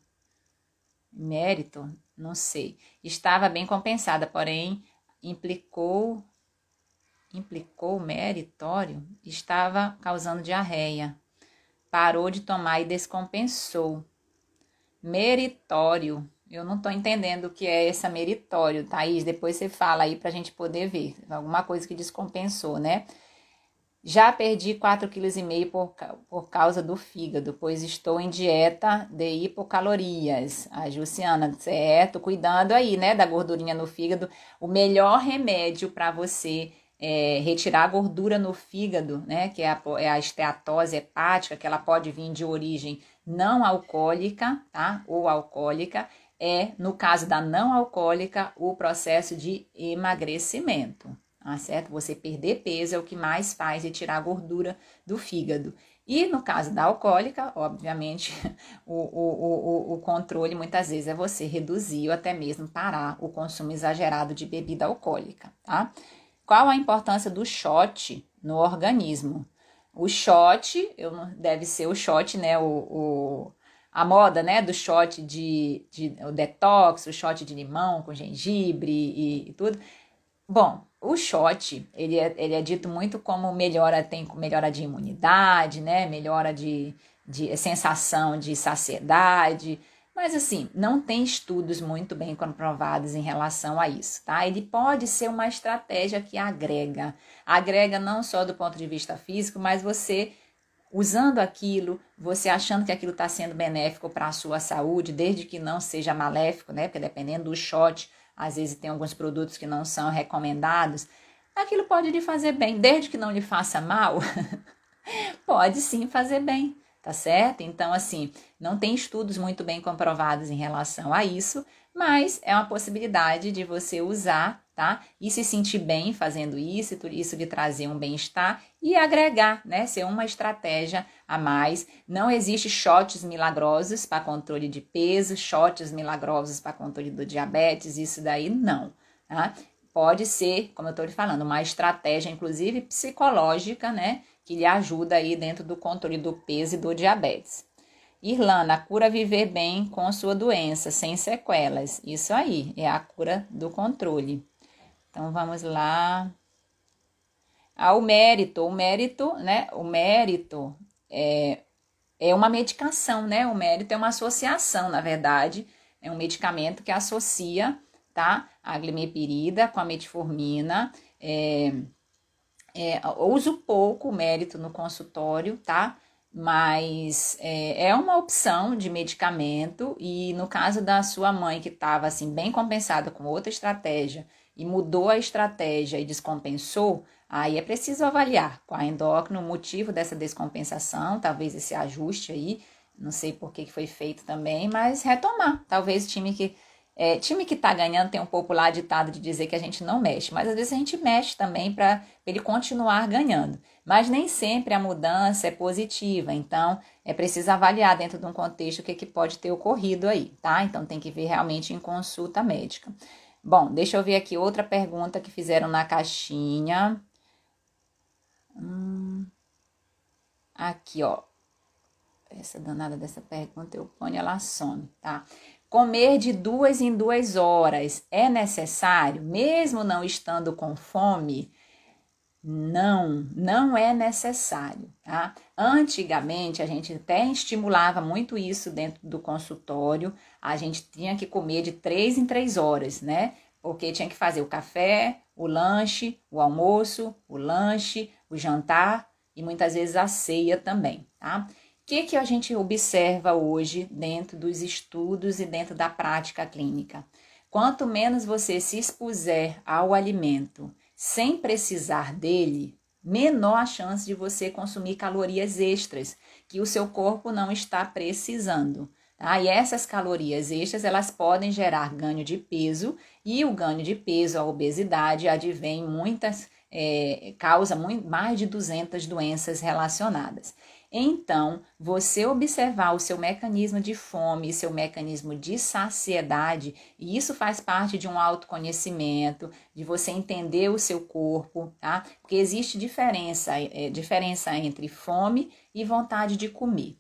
Mérito? Não sei. Estava bem compensada, porém implicou implicou meritório, estava causando diarreia. Parou de tomar e descompensou. Meritório eu não estou entendendo o que é esse meritório, Thaís. Depois você fala aí para a gente poder ver. Alguma coisa que descompensou, né? Já perdi 4,5 kg por, por causa do fígado, pois estou em dieta de hipocalorias. A Jussiana, certo? Cuidando aí, né, da gordurinha no fígado. O melhor remédio para você é, retirar a gordura no fígado, né, que é a, é a esteatose hepática, que ela pode vir de origem não alcoólica, tá? Ou alcoólica, é, no caso da não alcoólica, o processo de emagrecimento. Tá certo? Você perder peso é o que mais faz retirar a gordura do fígado. E no caso da alcoólica, obviamente, o, o, o, o controle muitas vezes é você reduzir ou até mesmo parar o consumo exagerado de bebida alcoólica, tá? Qual a importância do shot no organismo? O shot, eu, deve ser o shot, né? O, a moda, né, do shot de, de o detox, o shot de limão com gengibre e, e, tudo. Bom, o shot, ele é, ele é dito muito como melhora, tem melhora de imunidade, né, melhora de, de sensação de saciedade, mas assim, não tem estudos muito bem comprovados em relação a isso, tá? Ele pode ser uma estratégia que agrega, agrega não só do ponto de vista físico, mas você usando aquilo, você achando que aquilo está sendo benéfico para a sua saúde, desde que não seja maléfico, né? Porque dependendo do shot, às vezes tem alguns produtos que não são recomendados. Aquilo pode lhe fazer bem, desde que não lhe faça mal, pode sim fazer bem, tá certo? Então, assim, não tem estudos muito bem comprovados em relação a isso, mas é uma possibilidade de você usar, tá? E se sentir bem fazendo isso, isso de trazer um bem-estar e agregar, né? Ser uma estratégia a mais. Não existe shots milagrosos para controle de peso, shots milagrosos para controle do diabetes, isso daí não, tá? Pode ser, como eu estou lhe falando, uma estratégia, inclusive psicológica, né? Que lhe ajuda aí dentro do controle do peso e do diabetes. Irlanda, a cura viver bem com sua doença, sem sequelas. Isso aí, é a cura do controle. Então vamos lá. Ah, o mérito, o mérito, né? O mérito é, é uma medicação, né? O mérito é uma associação, na verdade, é um medicamento que associa, tá? A glimepirida com a metformina. É, é, uso pouco o mérito no consultório, tá? Mas é, é, uma opção de medicamento e no caso da sua mãe que estava assim bem compensada com outra estratégia e mudou a estratégia e descompensou, aí é preciso avaliar com a endócrino o motivo dessa descompensação, talvez esse ajuste aí, não sei por que foi feito também, mas retomar. Talvez o time que É, time que está ganhando tem um popular ditado de dizer que a gente não mexe, mas às vezes a gente mexe também para ele continuar ganhando. Mas nem sempre a mudança é positiva, então é preciso avaliar dentro de um contexto o que, que pode ter ocorrido aí, tá? Então tem que ver realmente em consulta médica. Bom, deixa eu ver aqui outra pergunta que fizeram na caixinha. Hum, aqui, ó. Essa danada dessa pergunta eu ponho, ela some, tá? Comer de duas em duas horas é necessário, mesmo não estando com fome? Não, não é necessário, tá? Antigamente a gente até estimulava muito isso dentro do consultório, a gente tinha que comer de três em três horas, né? Porque tinha que fazer o café, o lanche, o almoço, o lanche, o jantar e muitas vezes a ceia também, tá? Que, que a gente observa hoje dentro dos estudos e dentro da prática clínica? Quanto menos você se expuser ao alimento sem precisar dele, menor a chance de você consumir calorias extras que o seu corpo não está precisando. Tá? E essas calorias extras elas podem gerar ganho de peso e o ganho de peso, a obesidade, advém muitas é, causa muito, mais de 200 doenças relacionadas. Então, você observar o seu mecanismo de fome, seu mecanismo de saciedade, e isso faz parte de um autoconhecimento, de você entender o seu corpo, tá? Porque existe diferença, é, diferença entre fome e vontade de comer.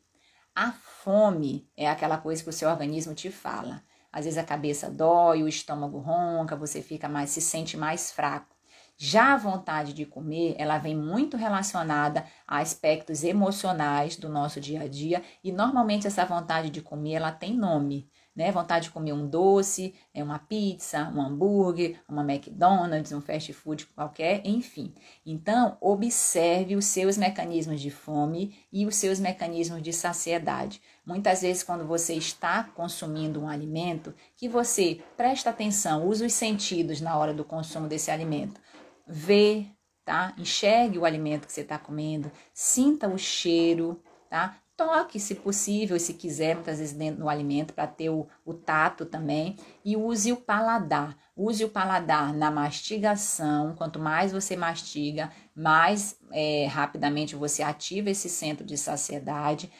A fome é aquela coisa que o seu organismo te fala. Às vezes a cabeça dói, o estômago ronca, você fica mais, se sente mais fraco. Já a vontade de comer, ela vem muito relacionada a aspectos emocionais do nosso dia a dia e normalmente essa vontade de comer, ela tem nome, né? Vontade de comer um doce, é uma pizza, um hambúrguer, uma McDonald's, um fast food qualquer, enfim. Então, observe os seus mecanismos de fome e os seus mecanismos de saciedade. Muitas vezes, quando você está consumindo um alimento, que você presta atenção, use os sentidos na hora do consumo desse alimento vê, tá? Enxergue o alimento que você está comendo, sinta o cheiro, tá? Toque, se possível, se quiser, muitas vezes dentro do alimento, para ter o, o tato também. E use o paladar. Use o paladar na mastigação. Quanto mais você mastiga, mais é, rapidamente você ativa esse centro de saciedade.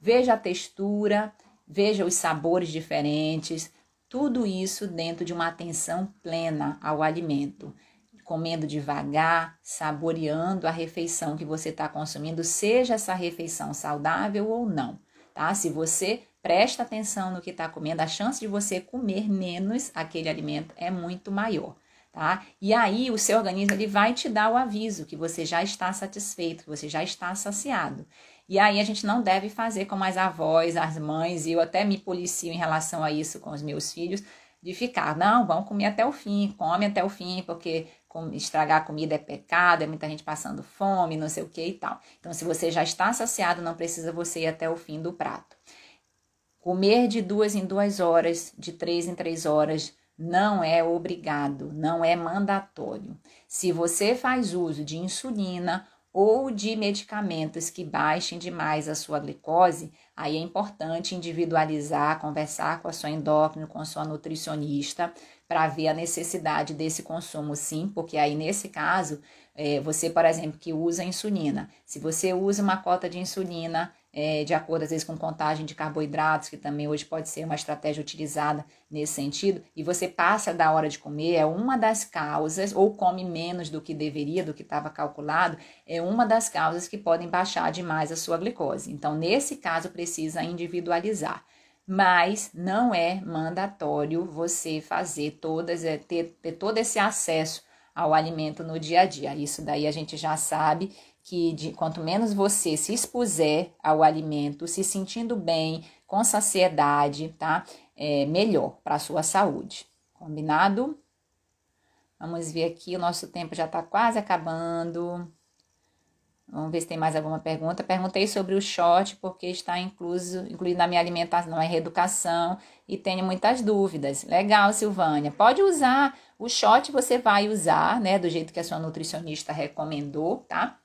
Veja a textura, veja os sabores diferentes. Tudo isso dentro de uma atenção plena ao alimento comendo devagar, saboreando a refeição que você está consumindo, seja essa refeição saudável ou não, tá? Se você presta atenção no que está comendo, a chance de você comer menos aquele alimento é muito maior. Tá? E aí o seu organismo ele vai te dar o aviso que você já está satisfeito, que você já está saciado. E aí a gente não deve fazer como as avós, as mães, e eu até me policio em relação a isso com os meus filhos, de ficar, não, vamos comer até o fim, come até o fim, porque estragar comida é pecado, é muita gente passando fome, não sei o que e tal. Então, se você já está saciado, não precisa você ir até o fim do prato. Comer de duas em duas horas, de três em três horas, não é obrigado, não é mandatório. Se você faz uso de insulina ou de medicamentos que baixem demais a sua glicose, aí é importante individualizar, conversar com a sua endócrino, com a sua nutricionista, para ver a necessidade desse consumo, sim, porque aí nesse caso, é, você, por exemplo, que usa insulina, se você usa uma cota de insulina é, de acordo às vezes com contagem de carboidratos, que também hoje pode ser uma estratégia utilizada nesse sentido, e você passa da hora de comer, é uma das causas, ou come menos do que deveria, do que estava calculado, é uma das causas que podem baixar demais a sua glicose. Então, nesse caso, precisa individualizar mas não é mandatório você fazer todas, é, ter, ter todo esse acesso ao alimento no dia a dia. Isso daí a gente já sabe que de, quanto menos você se expuser ao alimento, se sentindo bem, com saciedade, tá? É melhor para a sua saúde. Combinado? Vamos ver aqui, o nosso tempo já está quase acabando. Vamos ver se tem mais alguma pergunta. Perguntei sobre o short, porque está incluso, incluído na minha alimentação, na reeducação, e tenho muitas dúvidas. Legal, Silvânia. Pode usar. O short você vai usar, né? Do jeito que a sua nutricionista recomendou, tá?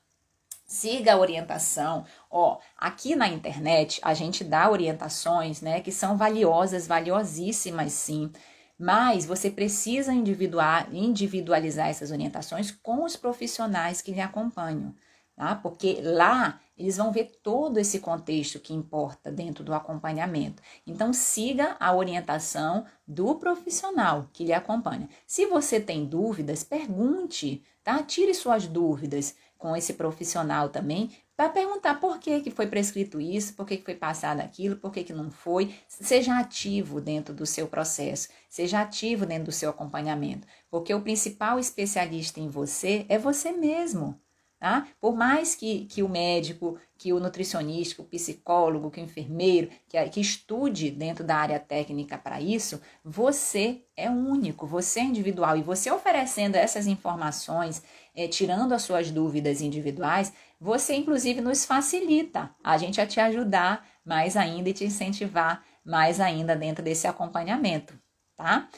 Siga a orientação. Ó, aqui na internet a gente dá orientações, né? Que são valiosas, valiosíssimas, sim Mas você precisa individualizar essas orientações com os profissionais que lhe acompanham, tá? Porque lá eles vão ver todo esse contexto que importa dentro do acompanhamento. Então, siga a orientação do profissional que lhe acompanha. Se você tem dúvidas, pergunte, tá? Tire suas dúvidas com esse profissional também, para perguntar por que, que foi prescrito isso, por que, que foi passado aquilo, por que, que não foi. Seja ativo dentro do seu processo, seja ativo dentro do seu acompanhamento, porque o principal especialista em você é você mesmo. Tá? Por mais que, que o médico, que o nutricionista, que o psicólogo, que o enfermeiro, que, que estude dentro da área técnica para isso, você é único, você é individual. E você oferecendo essas informações, é, tirando as suas dúvidas individuais, você inclusive nos facilita a gente a te ajudar mais ainda e te incentivar mais ainda dentro desse acompanhamento, tá?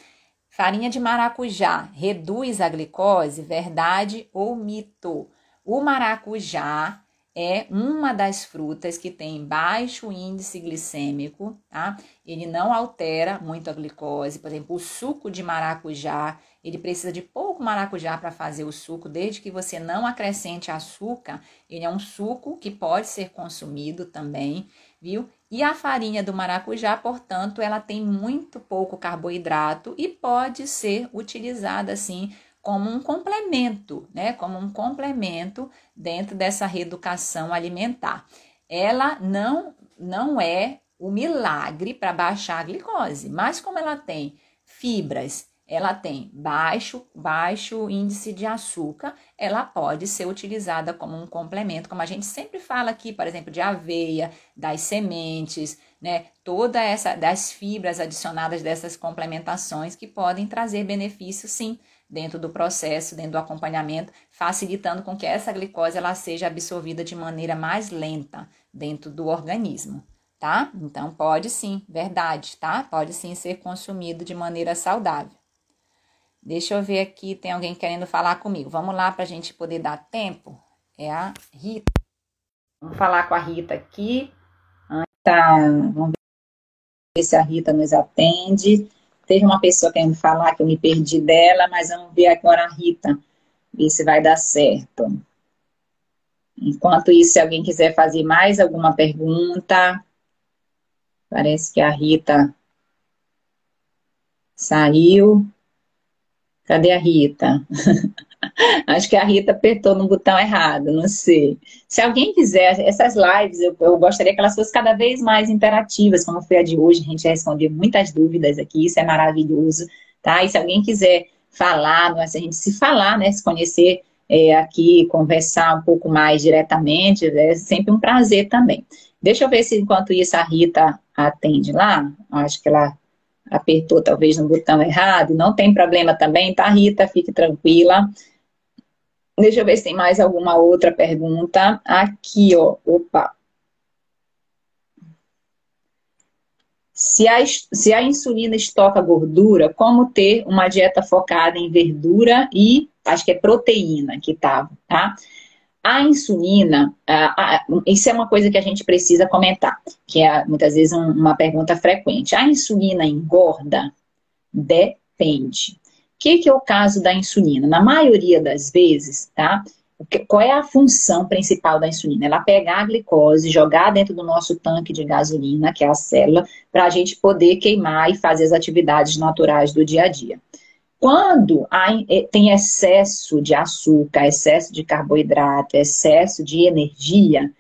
Farinha de maracujá reduz a glicose, verdade ou mito? O maracujá é uma das frutas que tem baixo índice glicêmico, tá? Ele não altera muito a glicose. Por exemplo, o suco de maracujá, ele precisa de pouco maracujá para fazer o suco, desde que você não acrescente açúcar. Ele é um suco que pode ser consumido também, viu? E a farinha do maracujá, portanto, ela tem muito pouco carboidrato e pode ser utilizada assim como um complemento, né? Como um complemento dentro dessa reeducação alimentar. Ela não não é o milagre para baixar a glicose, mas como ela tem fibras, ela tem baixo baixo índice de açúcar, ela pode ser utilizada como um complemento, como a gente sempre fala aqui, por exemplo, de aveia, das sementes, né? Toda essa das fibras adicionadas dessas complementações que podem trazer benefícios sim dentro do processo, dentro do acompanhamento, facilitando com que essa glicose ela seja absorvida de maneira mais lenta dentro do organismo, tá? Então pode sim, verdade, tá? Pode sim ser consumido de maneira saudável. Deixa eu ver aqui, tem alguém querendo falar comigo. Vamos lá para a gente poder dar tempo. É a Rita. Vamos falar com a Rita aqui. Tá, vamos ver se a Rita nos atende. Teve uma pessoa querendo falar que eu me perdi dela, mas vamos ver agora a Rita, ver se vai dar certo. Enquanto isso, se alguém quiser fazer mais alguma pergunta, parece que a Rita saiu. Cadê a Rita? Acho que a Rita apertou no botão errado, não sei. Se alguém quiser, essas lives, eu, eu, gostaria que elas fossem cada vez mais interativas, como foi a de hoje, a gente respondeu muitas dúvidas aqui, isso é maravilhoso, tá? E se alguém quiser falar, se a gente se falar, né, se conhecer é, aqui, conversar um pouco mais diretamente, é sempre um prazer também. Deixa eu ver se enquanto isso a Rita atende lá, acho que ela apertou talvez no botão errado, não tem problema também, tá, Rita? Fique tranquila. Deixa eu ver se tem mais alguma outra pergunta. Aqui, ó. Opa. Se a, se a insulina estoca gordura, como ter uma dieta focada em verdura e, acho que é proteína que tava, tá? A insulina, isso é uma coisa que a gente precisa comentar, que é muitas vezes uma pergunta frequente. A insulina engorda? Depende que, que é o caso da insulina? Na maioria das vezes, tá? Qual é a função principal da insulina? Ela pegar a glicose, jogar dentro do nosso tanque de gasolina, que é a célula, para a gente poder queimar e fazer as atividades naturais do dia a dia. Quando há, eh, tem excesso de açúcar, excesso de carboidrato, excesso de energia,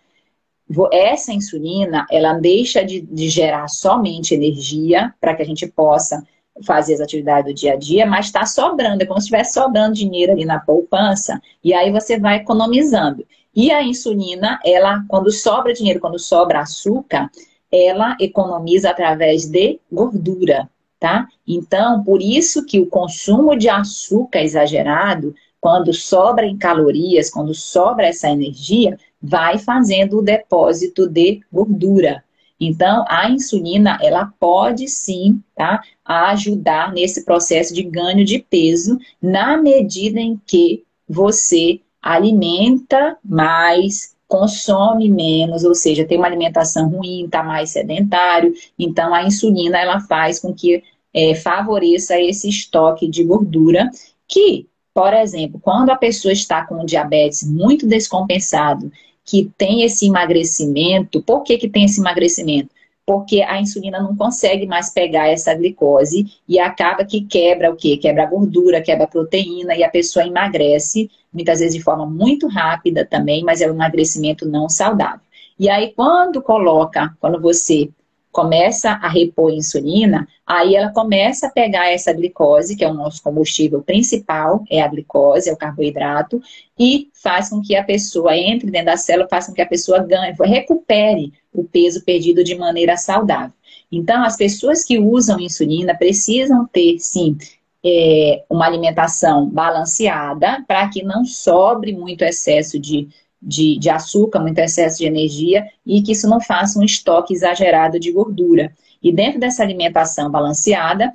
essa insulina, ela deixa de, de gerar somente energia para que a gente possa fazer as atividades do dia a dia, mas está sobrando, é como se estivesse sobrando dinheiro ali na poupança, e aí você vai economizando. E a insulina, ela, quando sobra dinheiro, quando sobra açúcar, ela economiza através de gordura, tá? Então, por isso que o consumo de açúcar exagerado, quando sobra em calorias, quando sobra essa energia, vai fazendo o depósito de gordura. Então, a insulina, ela pode sim, tá, ajudar nesse processo de ganho de peso, na medida em que você alimenta mais, consome menos, ou seja, tem uma alimentação ruim, está mais sedentário. Então, a insulina, ela faz com que é, favoreça esse estoque de gordura que, por exemplo, quando a pessoa está com diabetes muito descompensado, que tem esse emagrecimento, por que, que tem esse emagrecimento? porque a insulina não consegue mais pegar essa glicose e acaba que quebra o quê? Quebra a gordura, quebra a proteína e a pessoa emagrece, muitas vezes de forma muito rápida também, mas é um emagrecimento não saudável. E aí, quando coloca, quando você começa a repor insulina, aí ela começa a pegar essa glicose, que é o nosso combustível principal, é a glicose, é o carboidrato, e faz com que a pessoa entre dentro da célula, faz com que a pessoa ganhe, recupere o peso perdido de maneira saudável. Então, as pessoas que usam insulina precisam ter, sim, é, uma alimentação balanceada para que não sobre muito excesso de de, de açúcar, muito excesso de energia e que isso não faça um estoque exagerado de gordura. E dentro dessa alimentação balanceada,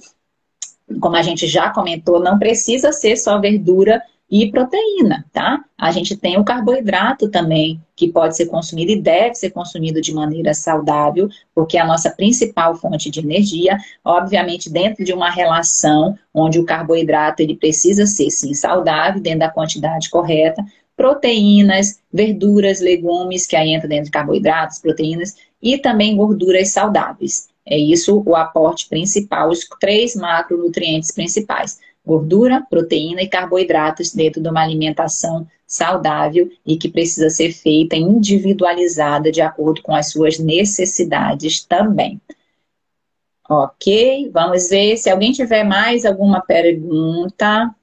como a gente já comentou, não precisa ser só verdura e proteína, tá? A gente tem o carboidrato também, que pode ser consumido e deve ser consumido de maneira saudável, porque é a nossa principal fonte de energia, obviamente dentro de uma relação onde o carboidrato ele precisa ser sim saudável, dentro da quantidade correta, proteínas, verduras, legumes, que aí entra dentro de carboidratos, proteínas, e também gorduras saudáveis. É isso o aporte principal, os três macronutrientes principais: gordura, proteína e carboidratos dentro de uma alimentação saudável e que precisa ser feita individualizada de acordo com as suas necessidades também. Ok, vamos ver se alguém tiver mais alguma pergunta.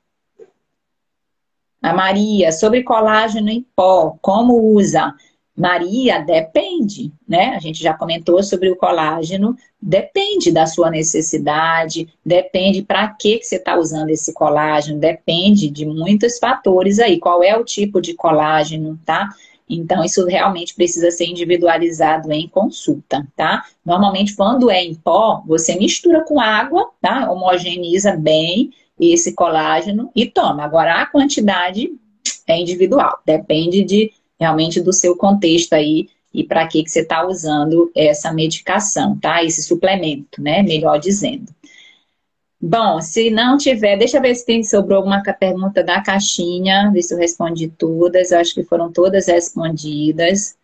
A Maria, sobre colágeno em pó, como usa? Maria, depende, né? A gente já comentou sobre o colágeno, depende da sua necessidade, depende para que, que você está usando esse colágeno, depende de muitos fatores aí. Qual é o tipo de colágeno, tá? Então, isso realmente precisa ser individualizado em consulta, tá? Normalmente, quando é em pó, você mistura com água, tá? Homogeneiza bem esse colágeno e toma. Agora, a quantidade é individual, depende de realmente do seu contexto aí e para que, que você está usando essa medicação, tá? Esse suplemento, né? Melhor dizendo. Bom, se não tiver, deixa eu ver se tem sobrou alguma pergunta da caixinha, ver se eu respondi todas. Eu acho que foram todas respondidas.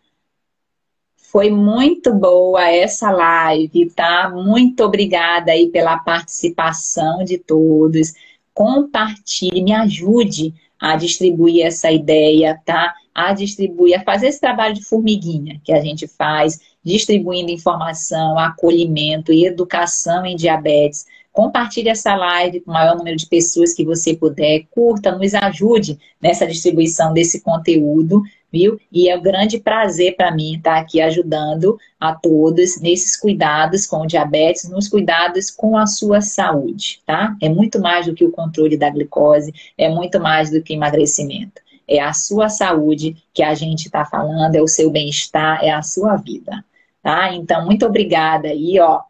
Foi muito boa essa live, tá? Muito obrigada aí pela participação de todos. Compartilhe, me ajude a distribuir essa ideia, tá? A distribuir, a fazer esse trabalho de formiguinha que a gente faz, distribuindo informação, acolhimento e educação em diabetes. Compartilhe essa live com o maior número de pessoas que você puder. Curta, nos ajude nessa distribuição desse conteúdo viu? E é um grande prazer para mim estar aqui ajudando a todos nesses cuidados com o diabetes, nos cuidados com a sua saúde, tá? É muito mais do que o controle da glicose, é muito mais do que emagrecimento. É a sua saúde que a gente está falando, é o seu bem-estar, é a sua vida, tá? Então, muito obrigada aí, ó.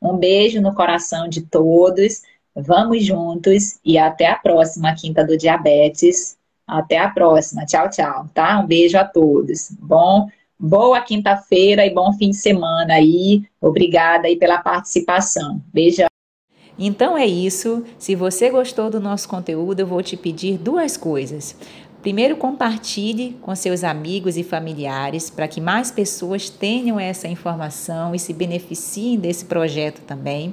Um beijo no coração de todos. Vamos juntos e até a próxima Quinta do Diabetes. Até a próxima. Tchau, tchau, tá? Um beijo a todos. Bom, boa quinta-feira e bom fim de semana aí. Obrigada aí pela participação. Beijo. Então é isso. Se você gostou do nosso conteúdo, eu vou te pedir duas coisas. Primeiro, compartilhe com seus amigos e familiares para que mais pessoas tenham essa informação e se beneficiem desse projeto também.